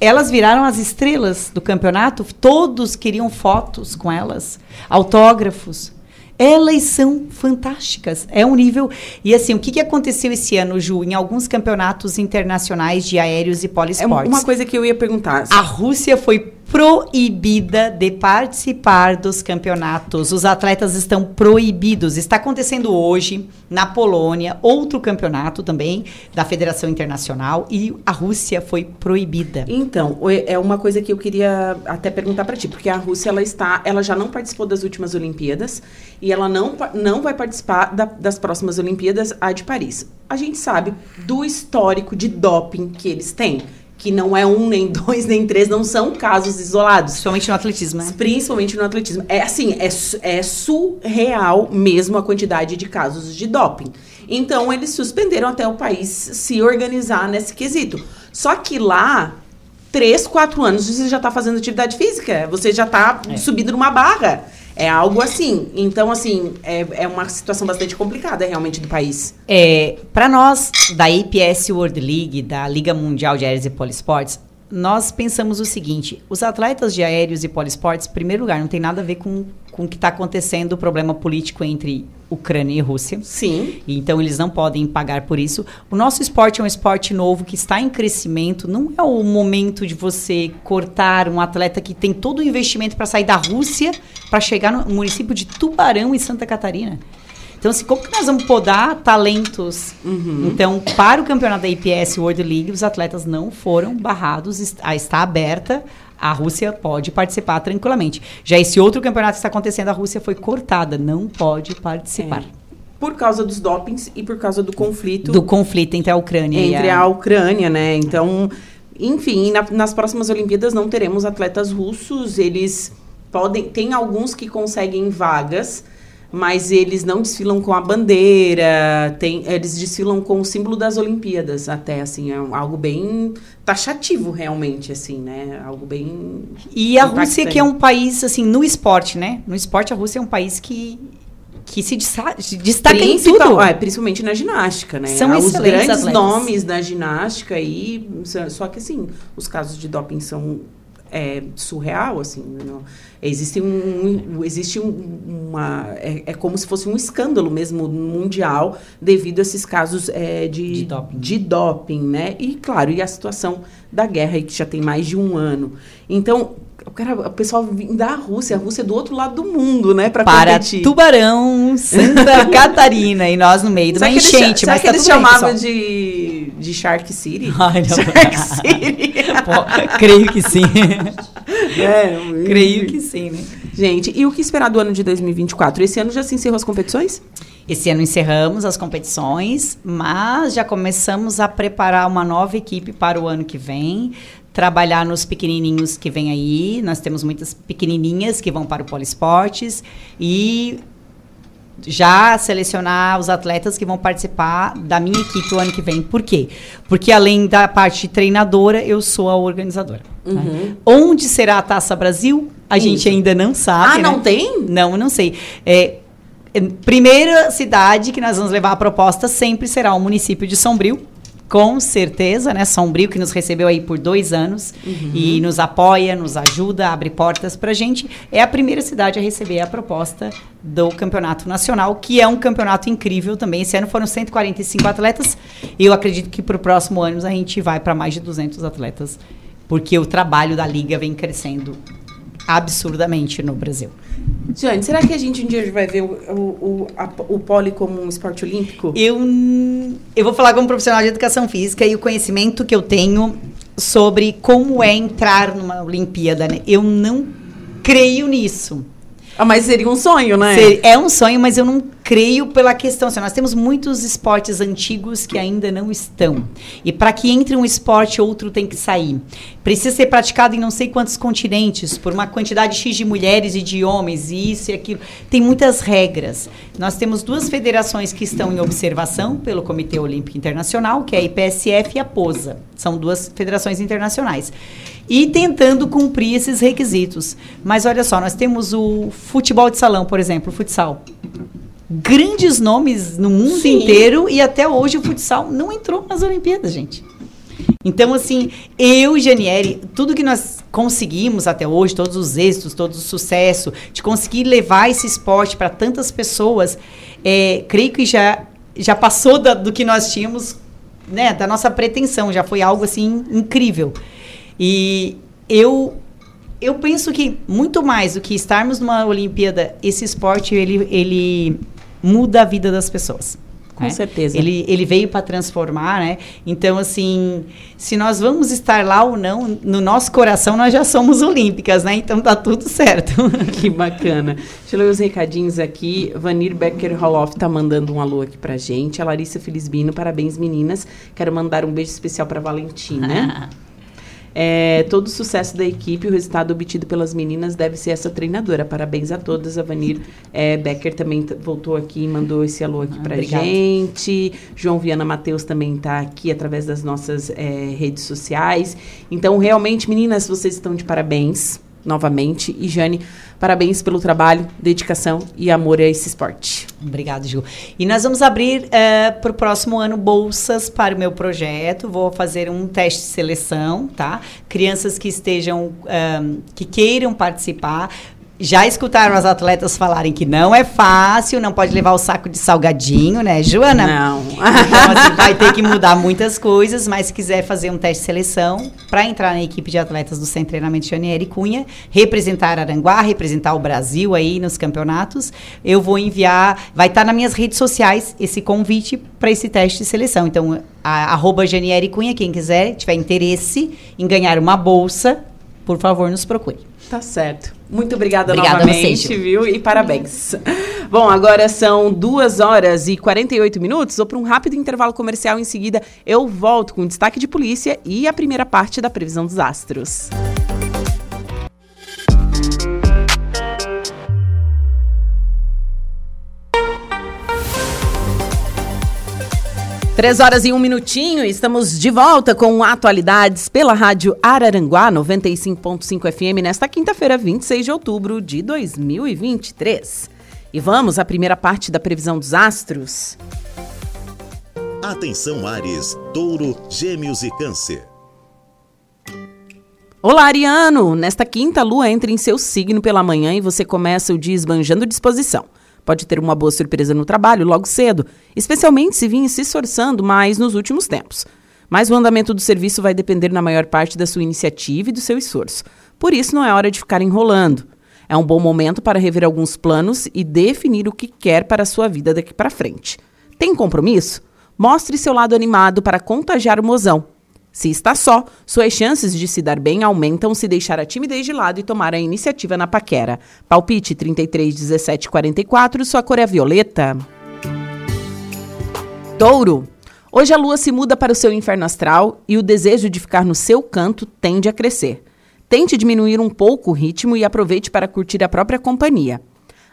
elas viraram as estrelas do campeonato. Todos queriam fotos com elas, autógrafos. Elas são fantásticas. É um nível. E assim, o que, que aconteceu esse ano, Ju, em alguns campeonatos internacionais de aéreos e
é
poliesportes?
uma coisa que eu ia perguntar.
A Rússia foi proibida de participar dos campeonatos. Os atletas estão proibidos. Está acontecendo hoje na Polônia outro campeonato também da Federação Internacional e a Rússia foi proibida.
Então, é uma coisa que eu queria até perguntar pra ti, porque a Rússia ela está, ela já não participou das últimas Olimpíadas e ela não, não vai participar da- das próximas Olimpíadas, a de Paris. A gente sabe do histórico de doping que eles têm, que não é um, nem dois, nem três, não são casos isolados.
Principalmente no atletismo, né?
Principalmente no atletismo. É assim, é, é surreal mesmo a quantidade de casos de doping. Então, eles suspenderam até o país se organizar nesse quesito. Só que lá, três, quatro anos, você já tá fazendo atividade física. Você já tá subindo numa barra. É algo assim. Então, assim, é, é uma situação bastante complicada realmente do país.
É, para nós, da APS World League, da Liga Mundial de Aéreos e Poliesportes, nós pensamos o seguinte: os atletas de aéreos e poliesportes, em primeiro lugar, não tem nada a ver com, com o que está acontecendo, o problema político entre Ucrânia e Rússia.
Sim.
Então eles não podem pagar por isso. O nosso esporte é um esporte novo que está em crescimento. Não é o momento de você cortar um atleta que tem todo o investimento para sair da Rússia para chegar no município de Tubarão, em Santa Catarina. Então, assim, como que nós vamos podar talentos? Então, para o campeonato da IPS World League, os atletas não foram barrados, est- está aberta. A Rússia pode participar tranquilamente. Já esse outro campeonato que está acontecendo, a Rússia foi cortada, não pode participar.
Por causa dos dopings e por causa do conflito
Do conflito entre a Ucrânia e
entre
a...
a Ucrânia, né? Então, enfim, na- nas próximas Olimpíadas não teremos atletas russos. Eles podem, tem alguns que conseguem vagas, mas eles não desfilam com a bandeira. Tem, eles desfilam com o símbolo das Olimpíadas, até assim, é algo bem taxativo realmente, assim, né? Algo bem
E a
impactante.
Rússia que é um país, assim, no esporte, né? No esporte, a Rússia é um país que, que se destaca em tudo.
é, principalmente na ginástica, né?
São
Ah, Os grandes
atletas.
nomes da ginástica só- só que assim, os casos de doping são é, surreal, assim, não- existe um, existe um- uma, é, é como se fosse um escândalo mesmo mundial devido a esses casos é, de,
De doping.
de doping, né? E claro, e a situação da guerra que já tem mais de um ano. Então, o, cara, o pessoal vem da Rússia, a Rússia é do outro lado do mundo, né? Pra
Para
competir.
Tubarão, Santa Catarina, e nós no meio de uma enchente,
será
mas
que
tá
eles chamavam de, de Shark City?
Ai, não.
Shark City.
Pô, creio que sim.
É,
creio que sim, né?
Gente, e o que esperar do ano de 2024? Esse ano já se encerrou as competições?
Esse ano encerramos as competições, mas já começamos a preparar uma nova equipe para o ano que vem, trabalhar nos pequenininhos que vem aí. Nós temos muitas pequenininhas que vão para o Poliesportes e já selecionar os atletas que vão participar da minha equipe o ano que vem. Por quê? Porque além da parte treinadora, eu sou a organizadora. né? Onde será a Taça Brasil? A gente
Isso.
ainda não sabe.
ah,
né?
não tem?
Não, não sei. É, primeira cidade que nós vamos levar a proposta sempre será o município de Sombrio. Com certeza, né? Sombrio que nos recebeu aí por dois anos
Uhum.
e nos apoia, nos ajuda, abre portas pra gente. É a primeira cidade a receber a proposta do campeonato nacional, que é um campeonato incrível também. Esse ano foram 145 atletas. Eu acredito que para o próximo ano a gente vai para mais de 200 atletas, porque o trabalho da liga vem crescendo absurdamente no Brasil.
Jane, será que a gente um dia vai ver o, o, o, a- o pole como um esporte olímpico?
Eu, eu vou falar como profissional de educação física e o conhecimento que eu tenho sobre como é entrar numa Olimpíada. Né? Eu não creio nisso.
Ah, mas seria um sonho, né?
É um sonho, mas eu não creio pela questão. Assim, nós temos muitos esportes antigos que ainda não estão. E para que entre um esporte, outro tem que sair. Precisa ser praticado em não sei quantos continentes, por uma quantidade X de mulheres e de homens, e isso e aquilo. Tem muitas regras. Nós temos duas federações que estão em observação pelo Comitê Olímpico Internacional, que é a IPSF e a POSA. São duas federações internacionais. E tentando cumprir esses requisitos. Mas olha só, nós temos o futebol de salão, por exemplo, o futsal grandes nomes no mundo
Sim.
inteiro e até hoje o futsal não entrou nas Olimpíadas, gente. Então, assim, eu e Janieri, tudo que nós conseguimos até hoje, todos os êxitos, todo o sucesso, de conseguir levar esse esporte para tantas pessoas, é, creio que já, já passou da- do que nós tínhamos, né, da nossa pretensão, já foi algo, assim, incrível. E eu eu penso que muito mais do que estarmos numa Olimpíada, esse esporte ele, ele muda a vida das pessoas.
Com
né?
certeza.
Ele, ele veio para transformar, né? Então, assim, se nós vamos estar lá ou não, no nosso coração nós já somos olímpicas, né? Então tá tudo certo.
Que bacana. Deixa eu ler os recadinhos aqui. Vanir Becker Holoff tá mandando um alô aqui pra gente. A Larissa Felisbino, parabéns meninas. Quero mandar um beijo especial pra Valentina. É, todo o sucesso da equipe, o resultado obtido pelas meninas deve ser essa treinadora. Parabéns a todas. A Vanir é, Becker também voltou aqui e mandou esse alô aqui
Ah,
pra
obrigada.
gente. João Viana Matheus também tá aqui através das nossas é, redes sociais. Então, realmente, meninas, vocês estão de parabéns novamente. E Jane, parabéns pelo trabalho, dedicação e amor a esse esporte.
Obrigada, Ju. E nós vamos abrir para o próximo ano bolsas para o meu projeto. Vou fazer um teste de seleção, tá? Crianças que estejam, ahn, que queiram participar. Já escutaram as atletas falarem que não é fácil, não pode levar o saco de salgadinho, né, Joana?
Não.
Então, assim, vai ter que mudar muitas coisas, mas se quiser fazer um teste de seleção para entrar na equipe de atletas do Centro de Treinamento Janieri Cunha, representar Aranguá, representar o Brasil aí nos campeonatos, eu vou enviar, vai estar nas minhas redes sociais esse convite para esse teste de seleção. Então, a, arroba Janieri Cunha, quem quiser, tiver interesse em ganhar uma bolsa, por favor, nos procure.
Tá certo. Muito obrigada,
Obrigada
novamente,
vocês,
viu? E parabéns. Bom, agora são 2 horas e 48 minutos. Vou para um rápido intervalo comercial. Em seguida, eu volto com destaque de polícia e a primeira parte da previsão dos astros. Três horas e um minutinho, estamos de volta com atualidades pela rádio Araranguá 95.5 FM nesta quinta-feira, 26 de outubro de 2023. E vamos à primeira parte da previsão dos astros.
Atenção Ares, Touro, Gêmeos e Câncer.
Olá, Ariano! Nesta quinta, a lua entra em seu signo pela manhã e você começa o dia esbanjando disposição. Pode ter uma boa surpresa no trabalho logo cedo, especialmente se vinha se esforçando mais nos últimos tempos. Mas o andamento do serviço vai depender na maior parte da sua iniciativa e do seu esforço. Por isso, não é hora de ficar enrolando. É um bom momento para rever alguns planos e definir o que quer para a sua vida daqui para frente. Tem compromisso? Mostre seu lado animado para contagiar o mozão. Se está só, suas chances de se dar bem aumentam se deixar a timidez de lado e tomar a iniciativa na paquera. Palpite 33 17 44, sua cor é violeta. Touro. Hoje a lua se muda para o seu inferno astral e o desejo de ficar no seu canto tende a crescer. Tente diminuir um pouco o ritmo e aproveite para curtir a própria companhia.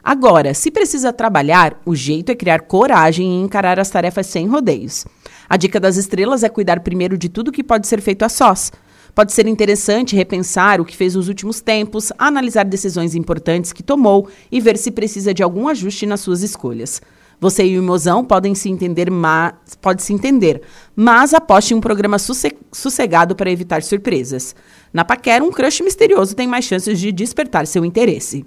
Agora, se precisa trabalhar, o jeito é criar coragem e encarar as tarefas sem rodeios. A dica das estrelas é cuidar primeiro de tudo que pode ser feito a sós. Pode ser interessante repensar o que fez nos últimos tempos, analisar decisões importantes que tomou e ver se precisa de algum ajuste nas suas escolhas. Você e o mozão podem se entender, mas pode se entender, mas aposte em um programa sossegado para evitar surpresas. Na paquera, um crush misterioso tem mais chances de despertar seu interesse.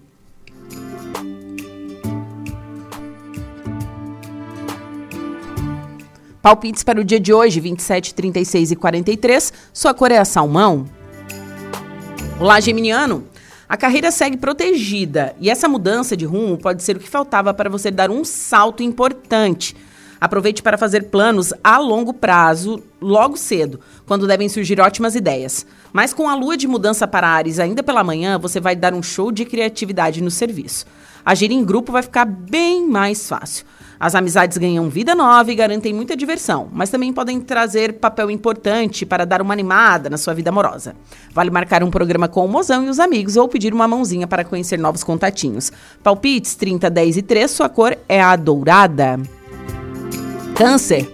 Palpites para o dia de hoje, 27, 36 e 43. Sua cor é a salmão. Olá, Geminiano. A carreira segue protegida e essa mudança de rumo pode ser o que faltava para você dar um salto importante. Aproveite para fazer planos a longo prazo, logo cedo, quando devem surgir ótimas ideias. Mas com a lua de mudança para Ares ainda pela manhã, você vai dar um show de criatividade no serviço. Agir em grupo vai ficar bem mais fácil. As amizades ganham vida nova e garantem muita diversão, mas também podem trazer papel importante para dar uma animada na sua vida amorosa. Vale marcar um programa com o mozão e os amigos ou pedir uma mãozinha para conhecer novos contatinhos. Palpites 30, 10 e 3, sua cor é a dourada. Câncer.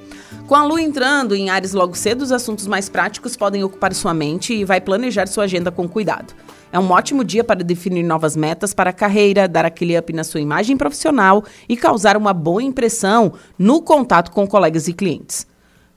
Com a lua entrando em Ares logo cedo, os assuntos mais práticos podem ocupar sua mente e vai planejar sua agenda com cuidado. É um ótimo dia para definir novas metas para a carreira, dar aquele up na sua imagem profissional e causar uma boa impressão no contato com colegas e clientes.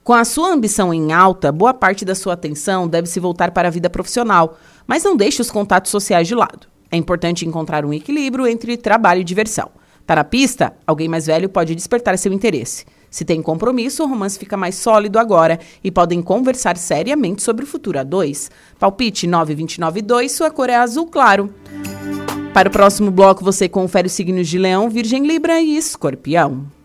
Com a sua ambição em alta, boa parte da sua atenção deve se voltar para a vida profissional, mas não deixe os contatos sociais de lado. É importante encontrar um equilíbrio entre trabalho e diversão. Tá na pista? Alguém mais velho pode despertar seu interesse. Se tem compromisso, o romance fica mais sólido agora e podem conversar seriamente sobre o futuro a dois. Palpite 9292, sua cor é azul claro. Para o próximo bloco, você confere os signos de Leão, Virgem, Libra e Escorpião.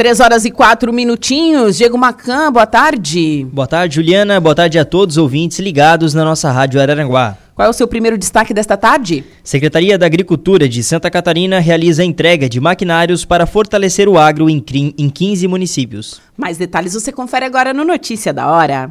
Três horas e quatro minutinhos. Diego Macan, boa tarde.
Boa tarde, Juliana. Boa tarde a todos os ouvintes ligados na nossa Rádio Araranguá.
Qual é o seu primeiro destaque desta tarde?
Secretaria da Agricultura de Santa Catarina realiza a entrega de maquinários para fortalecer o agro em, em 15 municípios.
Mais detalhes você confere agora no Notícia da Hora.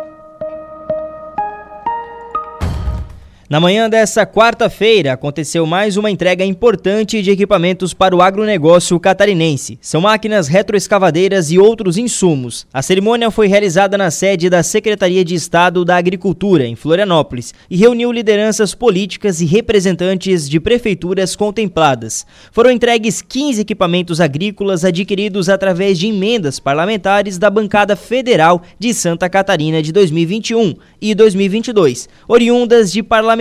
Na manhã dessa quarta-feira, aconteceu mais uma entrega importante de equipamentos para o agronegócio catarinense. São máquinas retroescavadeiras e outros insumos. A cerimônia foi realizada na sede da Secretaria de Estado da Agricultura, em Florianópolis, e reuniu lideranças políticas e representantes de prefeituras contempladas. Foram entregues 15 equipamentos agrícolas adquiridos através de emendas parlamentares da bancada federal de Santa Catarina de 2021 e 2022, oriundas de parlamentares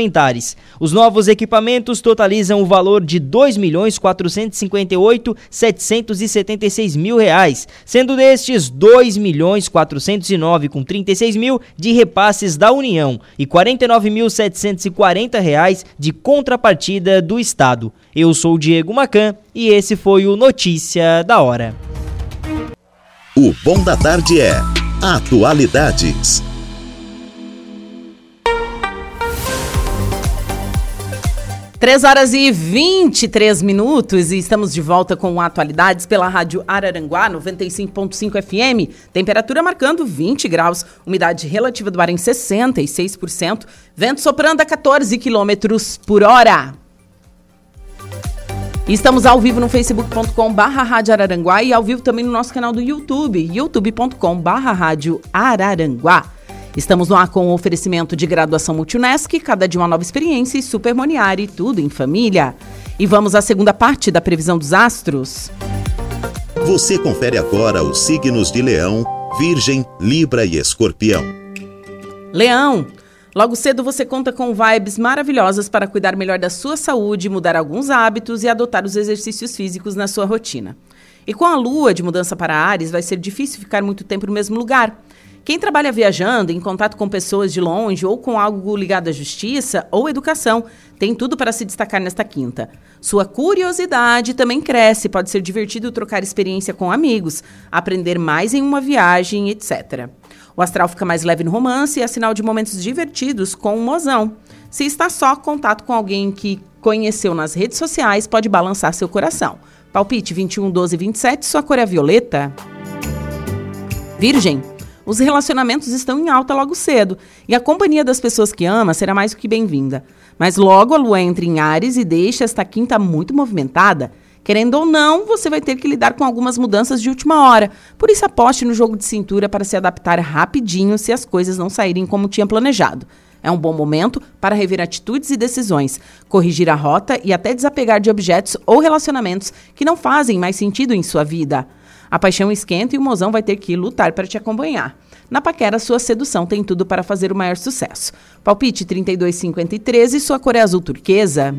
Os novos equipamentos totalizam o valor de 2.458.776 mil reais, sendo destes R$ 2.409,36 mil de repasses da União e 49.740 reais de contrapartida do Estado. Eu sou Diego Macan e esse foi o Notícia da Hora.
O Bom da Tarde é Atualidades.
3 horas e 23 minutos e estamos de volta com atualidades pela Rádio Araranguá 95.5 FM. Temperatura marcando 20 graus, umidade relativa do ar em 66%, vento soprando a 14 quilômetros por hora. Estamos ao vivo no facebook.com barra Rádio Araranguá e ao vivo também no nosso canal do YouTube, youtube.com barra Rádio Araranguá. Estamos no ar com o oferecimento de graduação Multunesc, cada dia uma nova experiência e Supermoniari, tudo em família. E vamos à segunda parte da previsão dos astros.
Você confere agora os signos de Leão, Virgem, Libra e Escorpião.
Leão, logo cedo você conta com vibes maravilhosas para cuidar melhor da sua saúde, mudar alguns hábitos e adotar os exercícios físicos na sua rotina. E com a lua de mudança para Ares, vai ser difícil ficar muito tempo no mesmo lugar. Quem trabalha viajando, em contato com pessoas de longe ou com algo ligado à justiça ou educação, tem tudo para se destacar nesta quinta. Sua curiosidade também cresce, pode ser divertido trocar experiência com amigos, aprender mais em uma viagem, etc. O astral fica mais leve no romance e é sinal de momentos divertidos com o mozão. Se está só, contato com alguém que conheceu nas redes sociais pode balançar seu coração. Palpite 21, 12, 27, sua cor é violeta. Virgem. Os relacionamentos estão em alta logo cedo e a companhia das pessoas que ama será mais do que bem-vinda. Mas logo a lua entra em Ares e deixa esta quinta muito movimentada. Querendo ou não, você vai ter que lidar com algumas mudanças de última hora. Por isso, aposte no jogo de cintura para se adaptar rapidinho se as coisas não saírem como tinha planejado. É um bom momento para rever atitudes e decisões, corrigir a rota e até desapegar de objetos ou relacionamentos que não fazem mais sentido em sua vida. A paixão esquenta e o mozão vai ter que lutar para te acompanhar. Na paquera, sua sedução tem tudo para fazer o maior sucesso. Palpite 3253 e sua cor é azul turquesa.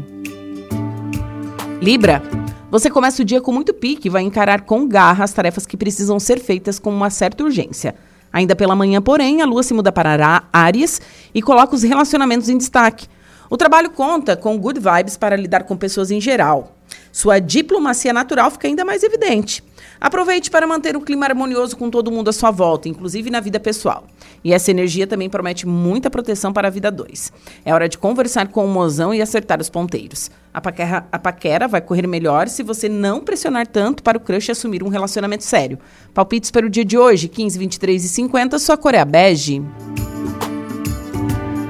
Libra. Você começa o dia com muito pique e vai encarar com garra as tarefas que precisam ser feitas com uma certa urgência. Ainda pela manhã, porém, a lua se muda para Áries e coloca os relacionamentos em destaque. O trabalho conta com good vibes para lidar com pessoas em geral. Sua diplomacia natural fica ainda mais evidente. Aproveite para manter o clima harmonioso com todo mundo à sua volta, inclusive na vida pessoal. E essa energia também promete muita proteção para a vida 2. É hora de conversar com o mozão e acertar os ponteiros. A paquera, a paquera vai correr melhor se você não pressionar tanto para o crush assumir um relacionamento sério. Palpites para o dia de hoje, 15, 23 e 50, sua cor é a bege.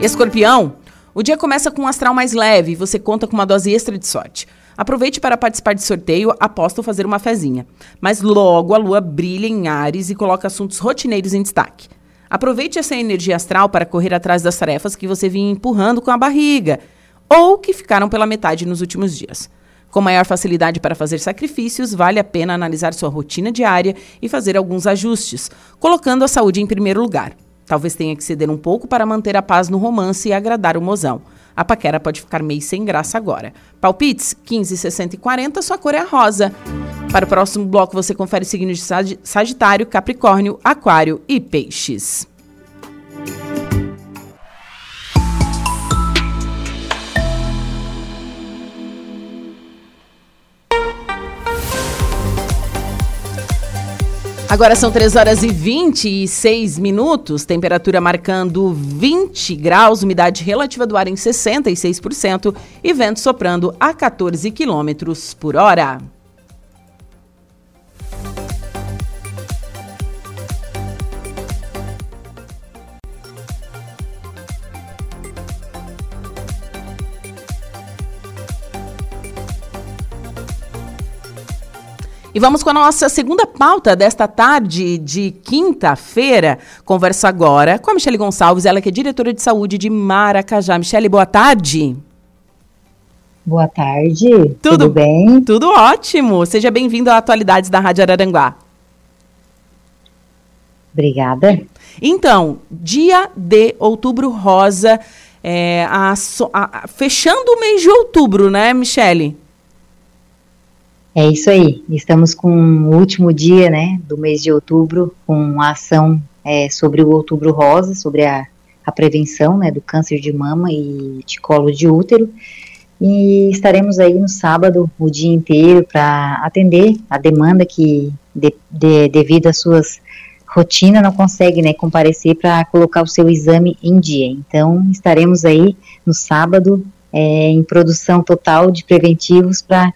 Escorpião, o dia começa com um astral mais leve e você conta com uma dose extra de sorte. Aproveite para participar de sorteio, aposto fazer uma fezinha. Mas logo a lua brilha em Ares e coloca assuntos rotineiros em destaque. Aproveite essa energia astral para correr atrás das tarefas que você vinha empurrando com a barriga ou que ficaram pela metade nos últimos dias. Com maior facilidade para fazer sacrifícios, vale a pena analisar sua rotina diária e fazer alguns ajustes, colocando a saúde em primeiro lugar. Talvez tenha que ceder um pouco para manter a paz no romance e agradar o mozão. A paquera pode ficar meio sem graça agora. Palpites 15, 60 e 40, sua cor é a rosa. Para o próximo bloco, você confere signos de Sagitário, Capricórnio, Aquário e Peixes. Agora são 3 horas e 26 minutos, temperatura marcando 20 graus, umidade relativa do ar em 66% e vento soprando a 14 quilômetros por hora. Vamos com a nossa segunda pauta desta tarde de quinta-feira. Converso agora com a Michele Gonçalves, ela que é diretora de saúde de Maracajá. Michele, boa tarde.
Boa tarde. Tudo, tudo bem?
Tudo ótimo. Seja bem-vindo à Atualidades da Rádio Araranguá.
Obrigada.
Então, dia de outubro rosa, é, a, a, fechando o mês de outubro, né, Michele?
É isso aí. Estamos com o último dia, né, do mês de outubro, com a ação é, sobre o Outubro Rosa, sobre a, a prevenção, né, do câncer de mama e de colo de útero. E estaremos aí no sábado o dia inteiro para atender a demanda que, de, de, devido às suas rotina, não consegue, né, comparecer para colocar o seu exame em dia. Então, estaremos aí no sábado é, em produção total de preventivos para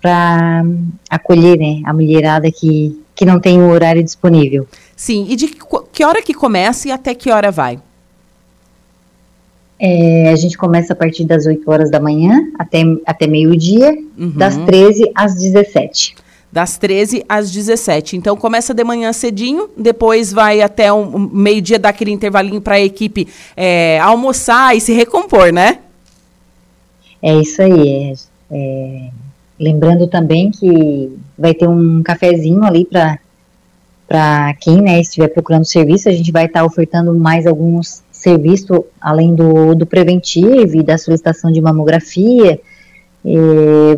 para acolher né, a mulherada que, que não tem o horário disponível.
Sim, e de que hora que começa e até que hora vai?
É, a gente começa a partir das 8 horas da manhã até, até meio-dia, uhum. das 13 às 17.
Das 13 às 17. Então começa de manhã cedinho, depois vai até um, um meio-dia dar aquele intervalinho para a equipe é, almoçar e se recompor, né?
É isso aí. É, é Lembrando também que vai ter um cafezinho ali para para quem né, estiver procurando serviço, a gente vai estar tá ofertando mais alguns serviços além do, do preventivo e da solicitação de mamografia. E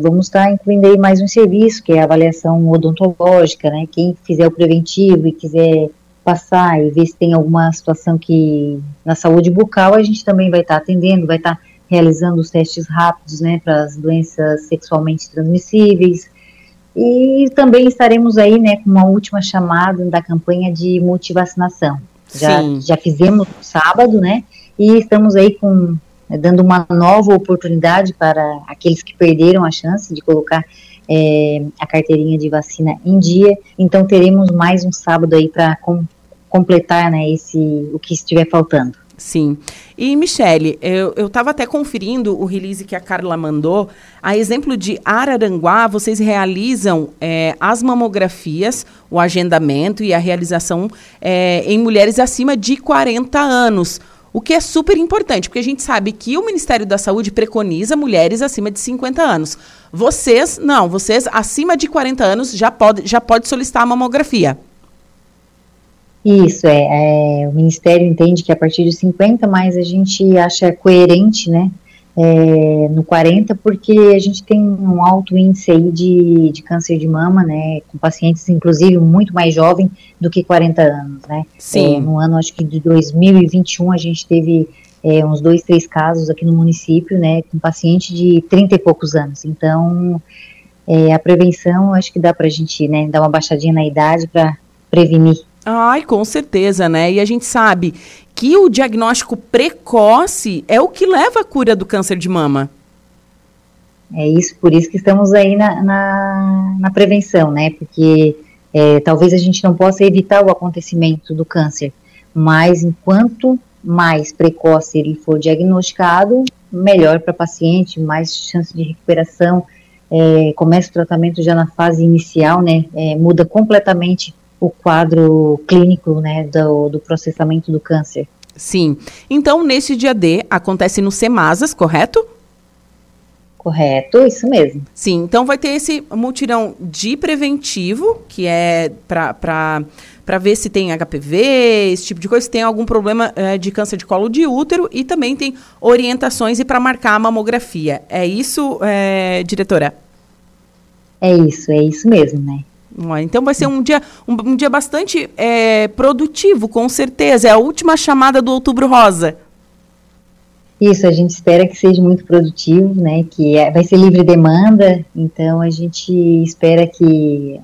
vamos estar tá incluindo aí mais um serviço, que é a avaliação odontológica, né? Quem fizer o preventivo e quiser passar e ver se tem alguma situação que na saúde bucal a gente também vai estar tá atendendo, vai estar tá realizando os testes rápidos, né, para as doenças sexualmente transmissíveis. E também estaremos aí, né, com uma última chamada da campanha de multivacinação. Já, já fizemos no sábado, né, e estamos aí com né, dando uma nova oportunidade para aqueles que perderam a chance de colocar é, a carteirinha de vacina em dia. Então teremos mais um sábado aí para com, completar né, esse, o que estiver faltando.
Sim. E, Michele, eu estava até conferindo o release que a Carla mandou. A exemplo de Araranguá, vocês realizam é, as mamografias, o agendamento e a realização é, em mulheres acima de 40 anos. O que é super importante, porque a gente sabe que o Ministério da Saúde preconiza mulheres acima de 50 anos. Vocês, não, vocês acima de 40 anos já pode, já pode solicitar a mamografia.
Isso, é, é, o Ministério entende que a partir de 50, mas a gente acha coerente, né, é, no 40, porque a gente tem um alto índice aí de, de câncer de mama, né, com pacientes, inclusive, muito mais jovem do que 40 anos, né.
Sim.
É, no ano, acho que de 2021, a gente teve é, uns dois, três casos aqui no município, né, com paciente de 30 e poucos anos. Então, é, a prevenção, acho que dá para a gente, né, dar uma baixadinha na idade para prevenir.
Ai, com certeza, né? E a gente sabe que o diagnóstico precoce é o que leva à cura do câncer de mama.
É isso, por isso que estamos aí na, na, na prevenção, né? Porque é, talvez a gente não possa evitar o acontecimento do câncer, mas enquanto mais precoce ele for diagnosticado, melhor para o paciente, mais chance de recuperação. É, começa o tratamento já na fase inicial, né? É, muda completamente o quadro clínico né, do, do processamento do câncer.
Sim. Então, nesse dia D, acontece no Semasas, correto?
Correto, isso mesmo.
Sim, então vai ter esse mutirão de preventivo, que é para ver se tem HPV, esse tipo de coisa, se tem algum problema é, de câncer de colo de útero, e também tem orientações e para marcar a mamografia. É isso, é, diretora?
É isso, é isso mesmo, né?
Então vai ser um dia, um, um dia bastante é, produtivo, com certeza. É a última chamada do Outubro Rosa.
Isso, a gente espera que seja muito produtivo, né? Que é, vai ser livre demanda, então a gente espera que,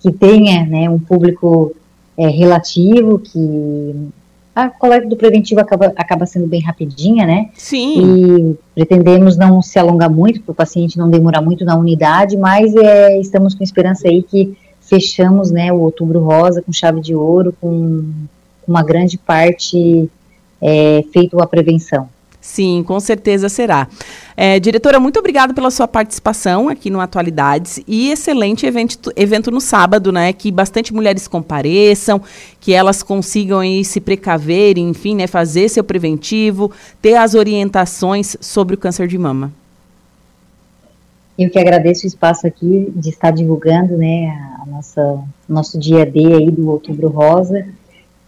que tenha né, um público é, relativo, que a coleta do preventivo acaba, acaba sendo bem rapidinha, né?
Sim.
E pretendemos não se alongar muito, para o paciente não demorar muito na unidade, mas é, estamos com esperança aí que fechamos né, o Outubro Rosa com chave de ouro, com uma grande parte é, feito a prevenção.
Sim, com certeza será. É, diretora, muito obrigada pela sua participação aqui no Atualidades e excelente evento, evento no sábado, né? Que bastante mulheres compareçam, que elas consigam aí se precaver, enfim, né? Fazer seu preventivo, ter as orientações sobre o câncer de mama.
Eu que agradeço o espaço aqui de estar divulgando, né, a nossa nosso dia D aí do Outubro Rosa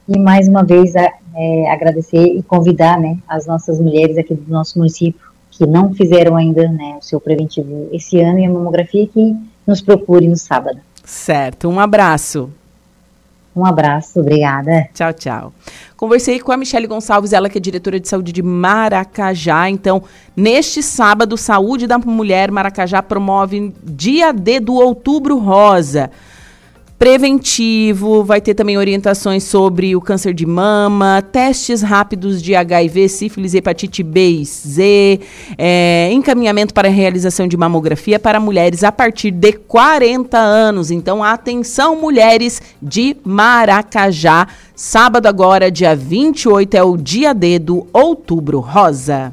e mais uma vez a, é, agradecer e convidar né, as nossas mulheres aqui do nosso município que não fizeram ainda né, o seu preventivo esse ano e a mamografia que nos procure no sábado.
Certo, um abraço.
Um abraço, obrigada.
Tchau, tchau. Conversei com a Michelle Gonçalves, ela que é diretora de saúde de Maracajá. Então, neste sábado, Saúde da Mulher Maracajá promove Dia D do Outubro Rosa preventivo, vai ter também orientações sobre o câncer de mama, testes rápidos de HIV, sífilis, hepatite B e Z, é, encaminhamento para realização de mamografia para mulheres a partir de 40 anos. Então, atenção, mulheres de Maracajá. Sábado agora, dia 28, é o dia D do Outubro Rosa.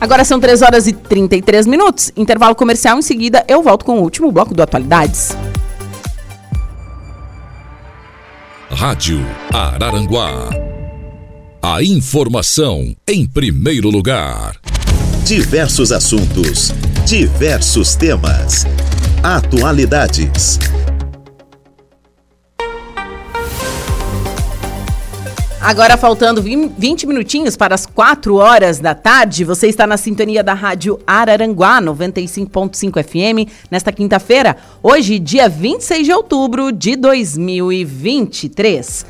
Agora são 3 horas e 33 minutos. Intervalo comercial. Em seguida, eu volto com o último bloco do Atualidades.
Rádio Araranguá. A informação em primeiro lugar.
Diversos assuntos, diversos temas. Atualidades.
Agora faltando 20 minutinhos para as 4 horas da tarde, você está na sintonia da Rádio Araranguá 95.5 FM nesta quinta-feira, hoje, dia 26 de outubro de 2023.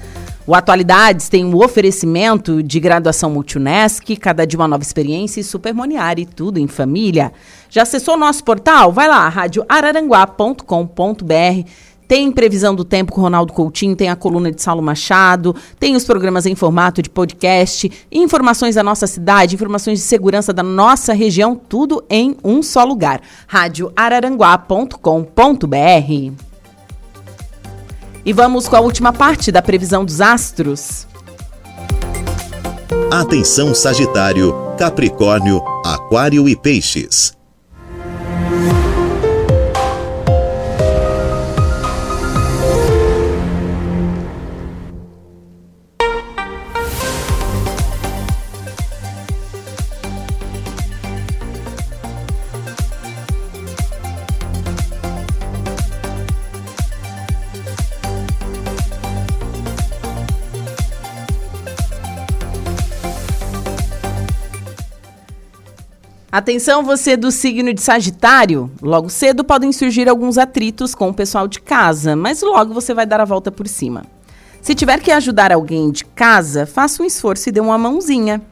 O Atualidades tem um oferecimento de graduação Multunesc, cada dia uma nova experiência e Supermoniari, tudo em família. Já acessou nosso portal? Vai lá, radioararanguá.com.br tem previsão do tempo com Ronaldo Coutinho, tem a coluna de Saulo Machado, tem os programas em formato de podcast, informações da nossa cidade, informações de segurança da nossa região, tudo em um só lugar. radioararanguá.com.br. E vamos com a última parte da previsão dos astros.
Atenção Sagitário, Capricórnio, Aquário e Peixes.
Atenção, você do signo de Sagitário. Logo cedo podem surgir alguns atritos com o pessoal de casa, mas logo você vai dar a volta por cima. Se tiver que ajudar alguém de casa, faça um esforço e dê uma mãozinha.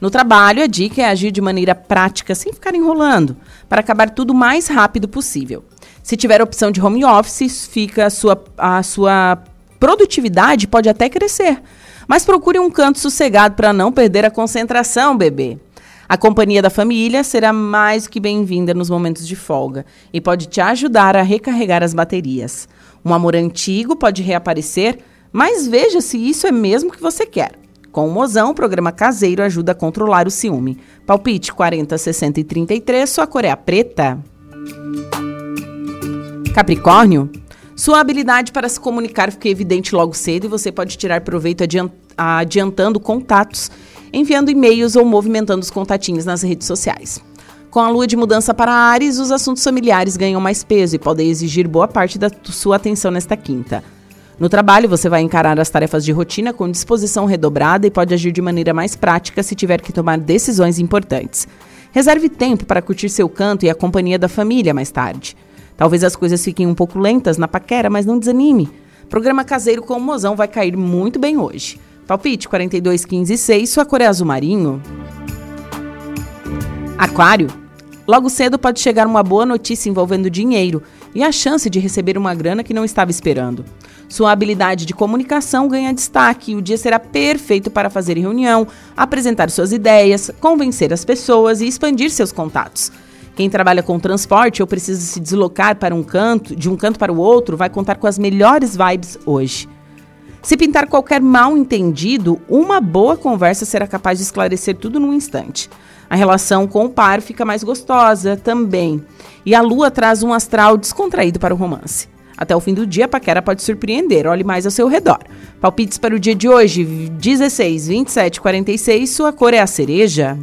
No trabalho, a dica é agir de maneira prática, sem ficar enrolando, para acabar tudo o mais rápido possível. Se tiver opção de home office, fica a sua, a sua produtividade pode até crescer. Mas procure um canto sossegado para não perder a concentração, bebê. A companhia da família será mais que bem-vinda nos momentos de folga e pode te ajudar a recarregar as baterias. Um amor antigo pode reaparecer, mas veja se isso é mesmo que você quer. Com o Mozão, o programa caseiro ajuda a controlar o ciúme. Palpite 40, 60 e 33, sua cor é a preta. Capricórnio, sua habilidade para se comunicar fica evidente logo cedo e você pode tirar proveito adiantando contatos enviando e-mails ou movimentando os contatinhos nas redes sociais. Com a lua de mudança para Ares, os assuntos familiares ganham mais peso e podem exigir boa parte da sua atenção nesta quinta. No trabalho, você vai encarar as tarefas de rotina com disposição redobrada e pode agir de maneira mais prática se tiver que tomar decisões importantes. Reserve tempo para curtir seu canto e a companhia da família mais tarde. Talvez as coisas fiquem um pouco lentas na paquera, mas não desanime. Programa caseiro com o mozão vai cair muito bem hoje. Palpite 42, 15 6, sua cor é azul marinho. Aquário. Logo cedo pode chegar uma boa notícia envolvendo dinheiro e a chance de receber uma grana que não estava esperando. Sua habilidade de comunicação ganha destaque e o dia será perfeito para fazer reunião, apresentar suas ideias, convencer as pessoas e expandir seus contatos. Quem trabalha com transporte ou precisa se deslocar para um canto, de um canto para o outro, vai contar com as melhores vibes hoje. Se pintar qualquer mal entendido, uma boa conversa será capaz de esclarecer tudo num instante. A relação com o par fica mais gostosa também. E a lua traz um astral descontraído para o romance. Até o fim do dia, a paquera pode surpreender. Olhe mais ao seu redor. Palpites para o dia de hoje: 16, 27, 46. Sua cor é a cereja.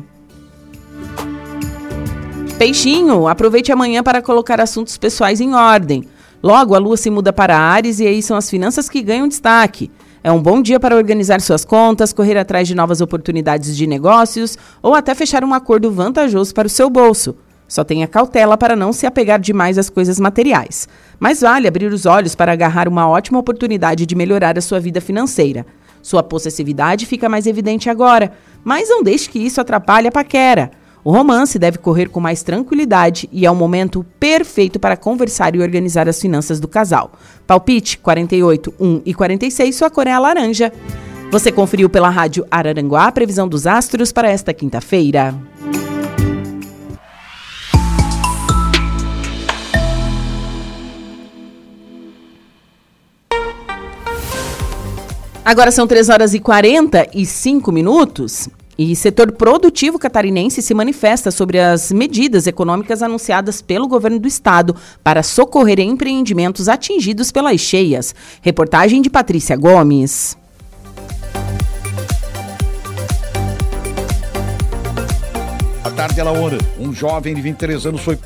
Peixinho, aproveite amanhã para colocar assuntos pessoais em ordem. Logo, a lua se muda para Ares e aí são as finanças que ganham destaque. É um bom dia para organizar suas contas, correr atrás de novas oportunidades de negócios ou até fechar um acordo vantajoso para o seu bolso. Só tenha cautela para não se apegar demais às coisas materiais. Mas vale abrir os olhos para agarrar uma ótima oportunidade de melhorar a sua vida financeira. Sua possessividade fica mais evidente agora, mas não deixe que isso atrapalhe a paquera. O romance deve correr com mais tranquilidade e é o momento perfeito para conversar e organizar as finanças do casal. Palpite 48, 1 e 46, sua cor é a laranja. Você conferiu pela rádio Araranguá a previsão dos astros para esta quinta-feira. Agora são 3 horas e 45 minutos. E setor produtivo catarinense se manifesta sobre as medidas econômicas anunciadas pelo governo do estado para socorrer empreendimentos atingidos pelas cheias. Reportagem de Patrícia Gomes.
À tarde, Alaora, um jovem de 23 anos foi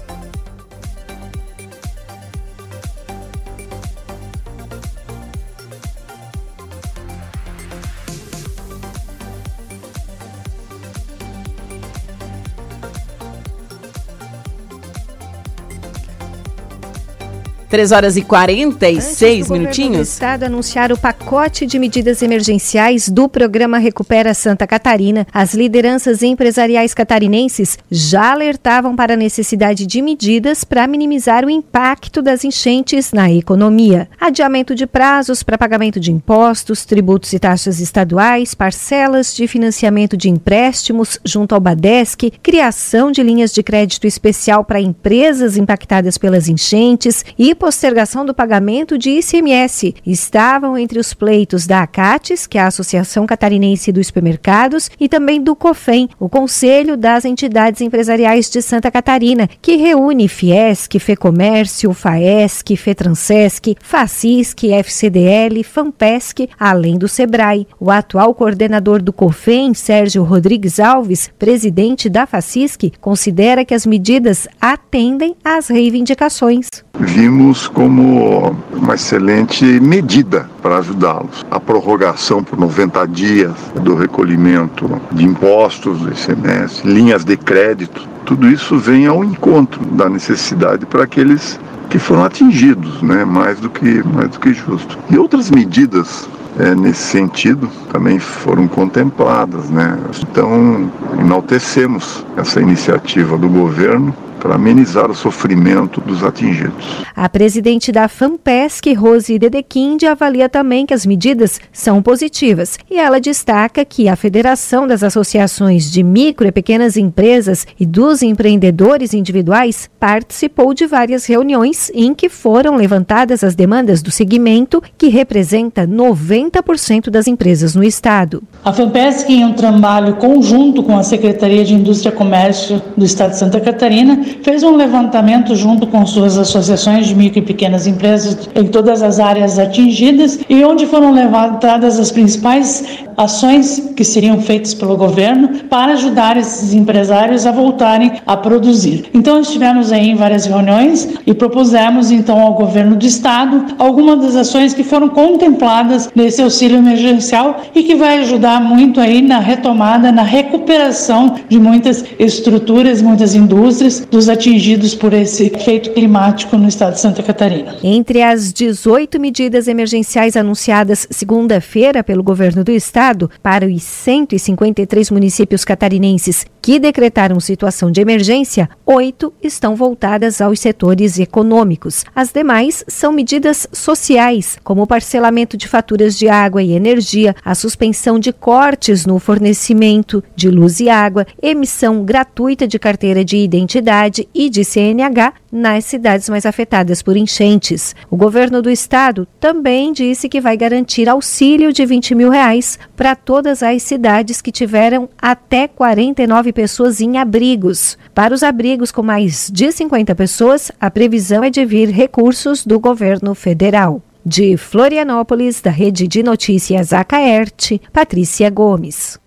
3 horas e 46 minutinhos. O
Estado anunciar o pacote de medidas emergenciais do programa Recupera Santa Catarina. As lideranças empresariais catarinenses já alertavam para a necessidade de medidas para minimizar o impacto das enchentes na economia. Adiamento de prazos para pagamento de impostos, tributos e taxas estaduais, parcelas de financiamento de empréstimos junto ao Badesc, criação de linhas de crédito especial para empresas impactadas pelas enchentes e postergação do pagamento de ICMS estavam entre os pleitos da ACATES, que é a Associação Catarinense dos Supermercados, e também do COFEM, o Conselho das Entidades Empresariais de Santa Catarina, que reúne Fiesc, Fecomércio, Faesc, Fetransesc, Facisc, FCDL, Fampesc, além do Sebrae. O atual coordenador do COFEM, Sérgio Rodrigues Alves, presidente da Facisc, considera que as medidas atendem às reivindicações
vimos como uma excelente medida para ajudá-los. A prorrogação por 90 dias do recolhimento de impostos do ICMS, linhas de crédito, tudo isso vem ao encontro da necessidade para aqueles que foram atingidos, né? mais, do que, mais do que justo. E outras medidas é, nesse sentido também foram contempladas. Né? Então, enaltecemos essa iniciativa do governo para amenizar o sofrimento dos atingidos.
A presidente da FAMPESC, Rose Dedequinde, avalia também que as medidas são positivas e ela destaca que a Federação das Associações de Micro e Pequenas Empresas e dos Empreendedores Individuais participou de várias reuniões em que foram levantadas as demandas do segmento, que representa 90% das empresas no estado.
A FAMPESC, em um trabalho conjunto com a Secretaria de Indústria e Comércio do Estado de Santa Catarina, fez um levantamento junto com suas associações de micro e pequenas empresas em todas as áreas atingidas e onde foram levantadas as principais ações que seriam feitas pelo governo para ajudar esses empresários a voltarem a produzir. Então estivemos aí em várias reuniões e propusemos então ao governo do estado algumas das ações que foram contempladas nesse auxílio emergencial e que vai ajudar muito aí na retomada, na recuperação de muitas estruturas, muitas indústrias dos atingidos por esse efeito climático no estado de Santa Catarina.
Entre as 18 medidas emergenciais anunciadas segunda-feira pelo governo do estado para os 153 municípios catarinenses que decretaram situação de emergência, oito estão voltadas aos setores econômicos. As demais são medidas sociais, como o parcelamento de faturas de água e energia, a suspensão de cortes no fornecimento de luz e água, emissão gratuita de carteira de identidade e de CNH nas cidades mais afetadas por enchentes. O governo do estado também disse que vai garantir auxílio de 20 mil reais para todas as cidades que tiveram até 49 pessoas em abrigos. Para os abrigos com mais de 50 pessoas, a previsão é de vir recursos do governo federal. De Florianópolis, da Rede de Notícias Acaerte, Patrícia Gomes.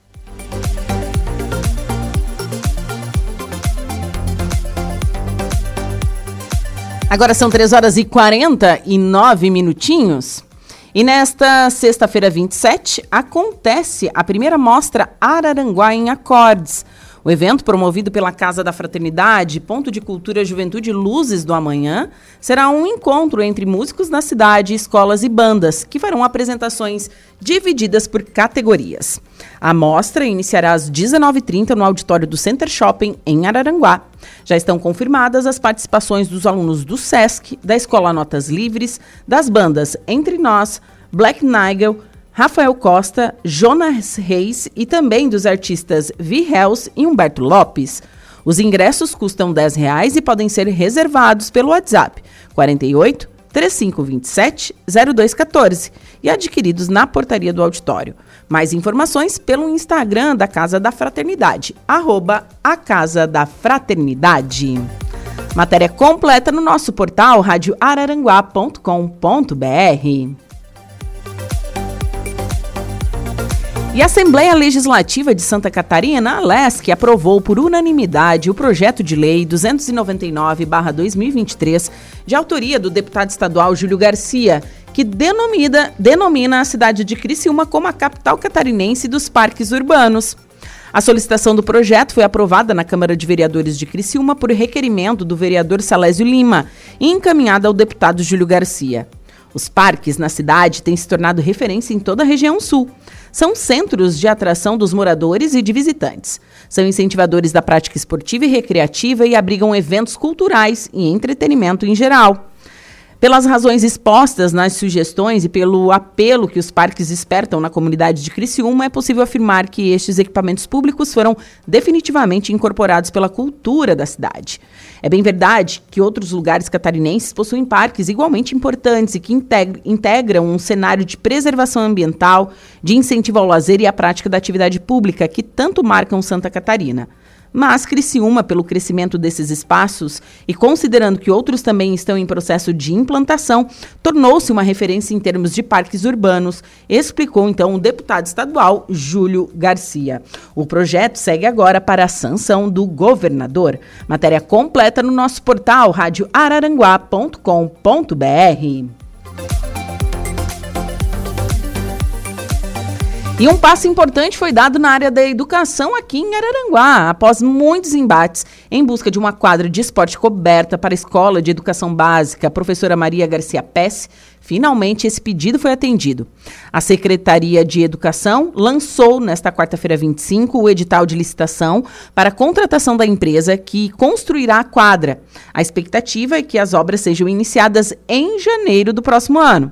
Agora são 3 horas e 49 minutinhos. E nesta sexta-feira 27 acontece a primeira mostra Araranguá em Acordes. O evento, promovido pela Casa da Fraternidade, Ponto de Cultura, Juventude Luzes do Amanhã, será um encontro entre músicos da cidade, escolas e bandas, que farão apresentações divididas por categorias. A mostra iniciará às 19h30 no auditório do Center Shopping, em Araranguá. Já estão confirmadas as participações dos alunos do SESC, da Escola Notas Livres, das bandas Entre Nós, Black Nigel, Rafael Costa, Jonas Reis e também dos artistas Vi Hells e Humberto Lopes. Os ingressos custam R$ reais e podem ser reservados pelo WhatsApp 48 3527 0214 e adquiridos na portaria do auditório. Mais informações pelo Instagram da Casa da Fraternidade, arroba a Casa da Fraternidade. Matéria completa no nosso portal radioararanguá.com.br. E a Assembleia Legislativa de Santa Catarina, a LESC, aprovou por unanimidade o projeto de lei 299-2023, de autoria do deputado estadual Júlio Garcia, que denomina, denomina a cidade de Criciúma como a capital catarinense dos parques urbanos. A solicitação do projeto foi aprovada na Câmara de Vereadores de Criciúma por requerimento do vereador Salésio Lima e encaminhada ao deputado Júlio Garcia. Os parques na cidade têm se tornado referência em toda a região sul. São centros de atração dos moradores e de visitantes. São incentivadores da prática esportiva e recreativa e abrigam eventos culturais e entretenimento em geral. Pelas razões expostas nas sugestões e pelo apelo que os parques despertam na comunidade de Criciúma, é possível afirmar que estes equipamentos públicos foram definitivamente incorporados pela cultura da cidade. É bem verdade que outros lugares catarinenses possuem parques igualmente importantes e que integram um cenário de preservação ambiental, de incentivo ao lazer e à prática da atividade pública que tanto marcam Santa Catarina. Mas Criciúma, pelo crescimento desses espaços e considerando que outros também estão em processo de implantação, tornou-se uma referência em termos de parques urbanos, explicou então o deputado estadual Júlio Garcia. O projeto segue agora para a sanção do governador. Matéria completa no nosso portal radioararanguá.com.br. E um passo importante foi dado na área da educação aqui em Araranguá, após muitos embates em busca de uma quadra de esporte coberta para a Escola de Educação Básica, professora Maria Garcia Pesce Finalmente, esse pedido foi atendido. A Secretaria de Educação lançou, nesta quarta-feira 25, o edital de licitação para a contratação da empresa que construirá a quadra. A expectativa é que as obras sejam iniciadas em janeiro do próximo ano.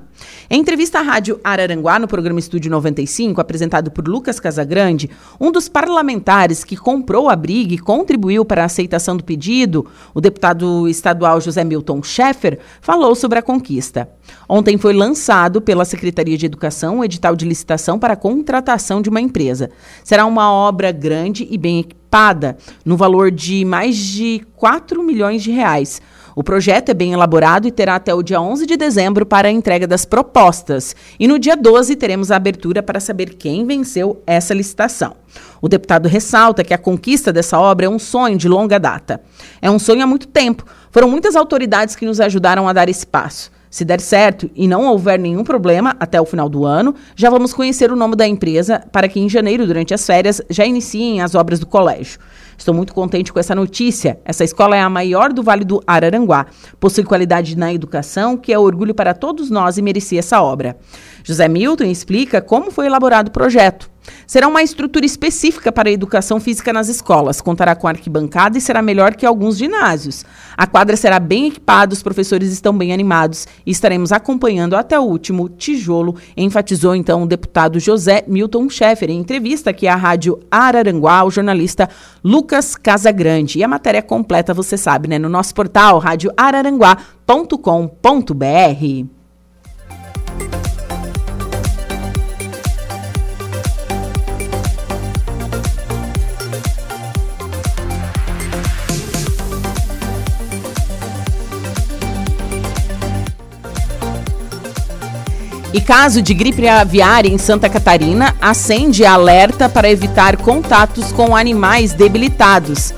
Em entrevista à Rádio Araranguá, no programa Estúdio 95, apresentado por Lucas Casagrande, um dos parlamentares que comprou a briga e contribuiu para a aceitação do pedido, o deputado estadual José Milton Schaeffer, falou sobre a conquista. Ontem foi lançado pela Secretaria de Educação o edital de licitação para a contratação de uma empresa. Será uma obra grande e bem equipada, no valor de mais de 4 milhões de reais. O projeto é bem elaborado e terá até o dia 11 de dezembro para a entrega das propostas. E no dia 12 teremos a abertura para saber quem venceu essa licitação. O deputado ressalta que a conquista dessa obra é um sonho de longa data. É um sonho há muito tempo. Foram muitas autoridades que nos ajudaram a dar esse passo. Se der certo e não houver nenhum problema até o final do ano, já vamos conhecer o nome da empresa para que em janeiro, durante as férias, já iniciem as obras do colégio. Estou muito contente com essa notícia. Essa escola é a maior do Vale do Araranguá. Possui qualidade na educação, que é orgulho para todos nós e merecia essa obra. José Milton explica como foi elaborado o projeto. Será uma estrutura específica para a educação física nas escolas, contará com arquibancada e será melhor que alguns ginásios. A quadra será bem equipada, os professores estão bem animados e estaremos acompanhando até o último tijolo, enfatizou então o deputado José Milton Schaeffer em entrevista aqui à Rádio Araranguá, o jornalista Lucas Casagrande. E a matéria completa, você sabe, né, no nosso portal radioararanguá.com.br. E caso de gripe aviária em Santa Catarina, acende alerta para evitar contatos com animais debilitados.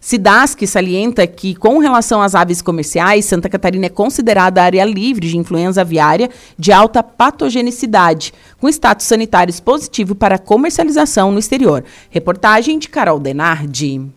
Sidask salienta que, com relação às aves comerciais, Santa Catarina é considerada área livre de influenza aviária de alta patogenicidade, com status sanitário positivo para comercialização no exterior. Reportagem de Carol Denardi.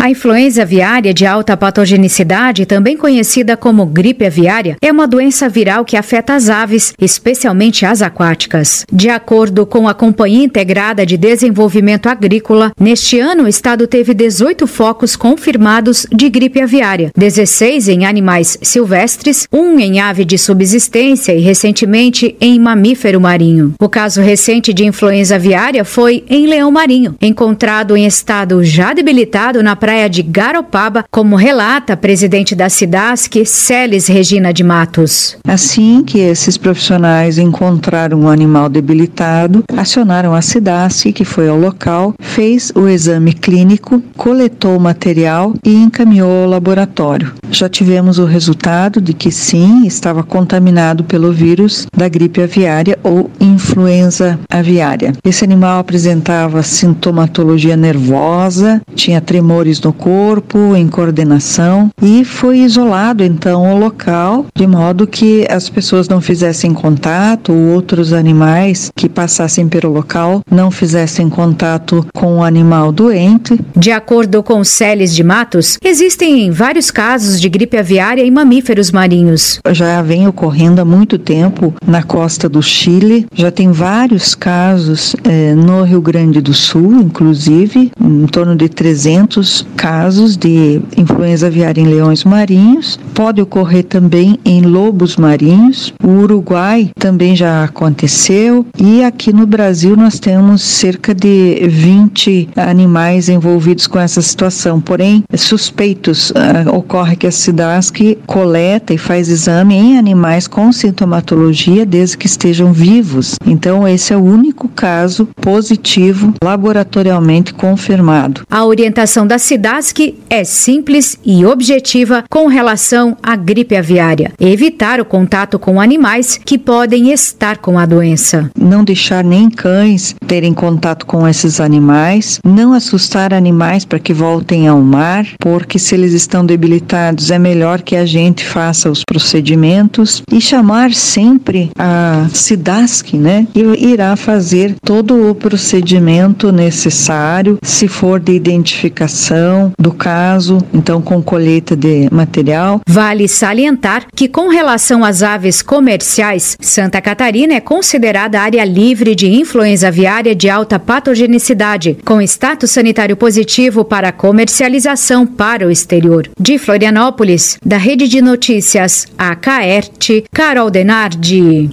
A influenza aviária de alta patogenicidade, também conhecida como gripe aviária, é uma doença viral que afeta as aves, especialmente as aquáticas. De acordo com a Companhia Integrada de Desenvolvimento Agrícola, neste ano o estado teve 18 focos confirmados de gripe aviária, 16 em animais silvestres, um em ave de subsistência e recentemente em mamífero marinho. O caso recente de influenza aviária foi em leão marinho, encontrado em estado já debilitado na praia de Garopaba, como relata a presidente da SIDASC, Celes Regina de Matos.
Assim que esses profissionais encontraram um animal debilitado, acionaram a SIDASC, que foi ao local, fez o exame clínico, coletou o material e encaminhou ao laboratório. Já tivemos o resultado de que sim, estava contaminado pelo vírus da gripe aviária ou influenza aviária. Esse animal apresentava sintomatologia nervosa, tinha tremores dores no corpo, em coordenação e foi isolado então o local de modo que as pessoas não fizessem contato ou outros animais que passassem pelo local não fizessem contato com o animal doente.
De acordo com Celes de Matos, existem vários casos de gripe aviária em mamíferos marinhos.
Já vem ocorrendo há muito tempo na costa do Chile, já tem vários casos eh, no Rio Grande do Sul, inclusive, em torno de 300 casos de influenza aviária em leões marinhos. Pode ocorrer também em lobos marinhos. O Uruguai também já aconteceu e aqui no Brasil nós temos cerca de 20 animais envolvidos com essa situação. Porém, suspeitos uh, ocorre que a SIDASC coleta e faz exame em animais com sintomatologia desde que estejam vivos. Então, esse é o único caso positivo laboratorialmente confirmado.
A orientação da SIDASC é simples e objetiva com relação à gripe aviária: evitar o contato com animais que podem estar com a doença.
Não deixar nem cães terem contato com esses animais, não assustar animais para que voltem ao mar, porque se eles estão debilitados é melhor que a gente faça os procedimentos e chamar sempre a SIDASC, né? E irá fazer todo o procedimento necessário, se for de identificação do caso, então com colheita de material.
Vale salientar que com relação às aves comerciais, Santa Catarina é considerada área livre de influenza aviária de alta patogenicidade, com status sanitário positivo para comercialização para o exterior. De Florianópolis, da Rede de Notícias AKERT, Carol Denardi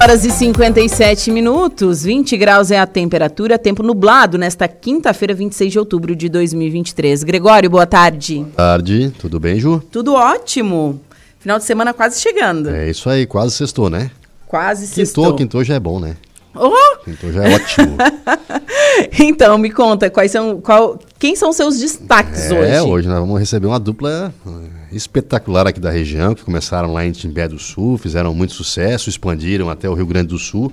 horas e 57 minutos, 20 graus é a temperatura, tempo nublado nesta quinta-feira, 26 de outubro de 2023. Gregório, boa tarde. Boa
tarde, tudo bem, Ju?
Tudo ótimo. Final de semana quase chegando.
É isso aí, quase sextou, né?
Quase
quintou,
sextou.
Quintou já é bom, né?
Oh!
Quintou já é ótimo.
então, me conta, quais são, qual, quem são seus destaques
é,
hoje?
É, hoje nós vamos receber uma dupla espetacular aqui da região, que começaram lá em Timbé do Sul, fizeram muito sucesso, expandiram até o Rio Grande do Sul.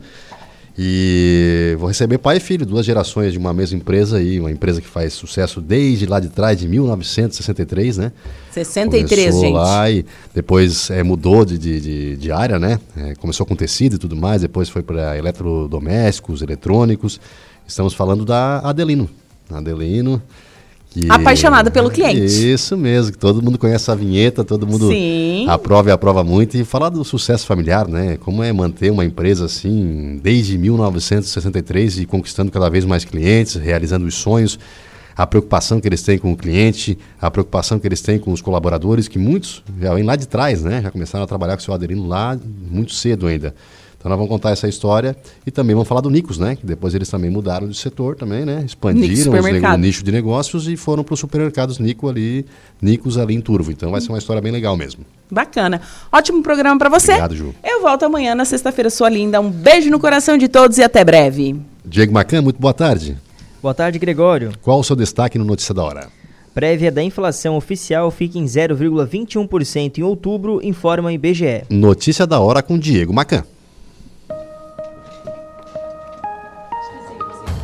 E vou receber pai e filho, duas gerações de uma mesma empresa aí, uma empresa que faz sucesso desde lá de trás, de 1963, né?
63,
começou
gente.
lá e depois é, mudou de, de, de, área, né? É, começou com tecido e tudo mais, depois foi para eletrodomésticos, eletrônicos. Estamos falando da Adelino. Adelino,
que... Apaixonada pelo cliente.
Isso mesmo, todo mundo conhece a vinheta, todo mundo
Sim.
aprova e aprova muito. E falar do sucesso familiar, né? Como é manter uma empresa assim, desde 1963 e conquistando cada vez mais clientes, realizando os sonhos, a preocupação que eles têm com o cliente, a preocupação que eles têm com os colaboradores, que muitos já vêm lá de trás, né? Já começaram a trabalhar com o seu aderino lá muito cedo ainda. Então nós vamos contar essa história e também vamos falar do Nicos, né? Que depois eles também mudaram de setor também, né? Expandiram o nicho de negócios e foram para os supermercados Nico ali, Nicos ali em Turvo. Então vai ser uma história bem legal mesmo.
Bacana. Ótimo programa para você.
Obrigado, Ju.
Eu volto amanhã na sexta-feira, sua linda. Um beijo no coração de todos e até breve.
Diego Macan, muito boa tarde.
Boa tarde, Gregório.
Qual o seu destaque no Notícia da Hora?
Prévia da inflação oficial fica em 0,21% em outubro, informa o IBGE.
Notícia da Hora com Diego Macan.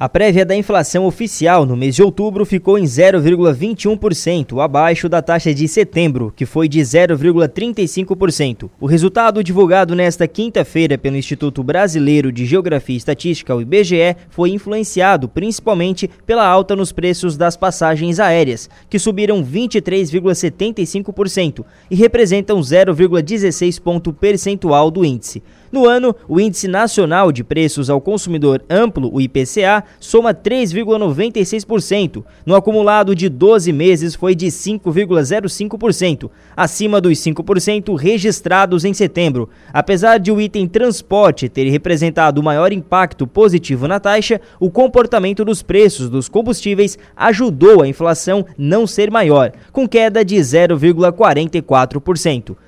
A prévia da inflação oficial no mês de outubro ficou em 0,21%, abaixo da taxa de setembro, que foi de 0,35%. O resultado divulgado nesta quinta-feira pelo Instituto Brasileiro de Geografia e Estatística, o IBGE, foi influenciado principalmente pela alta nos preços das passagens aéreas, que subiram 23,75% e representam 0,16 ponto percentual do índice. No ano, o Índice Nacional de Preços ao Consumidor Amplo, o IPCA, soma 3,96%. No acumulado de 12 meses foi de 5,05%, acima dos 5% registrados em setembro. Apesar de o item transporte ter representado o maior impacto positivo na taxa, o comportamento dos preços dos combustíveis ajudou a inflação não ser maior, com queda de 0,44%.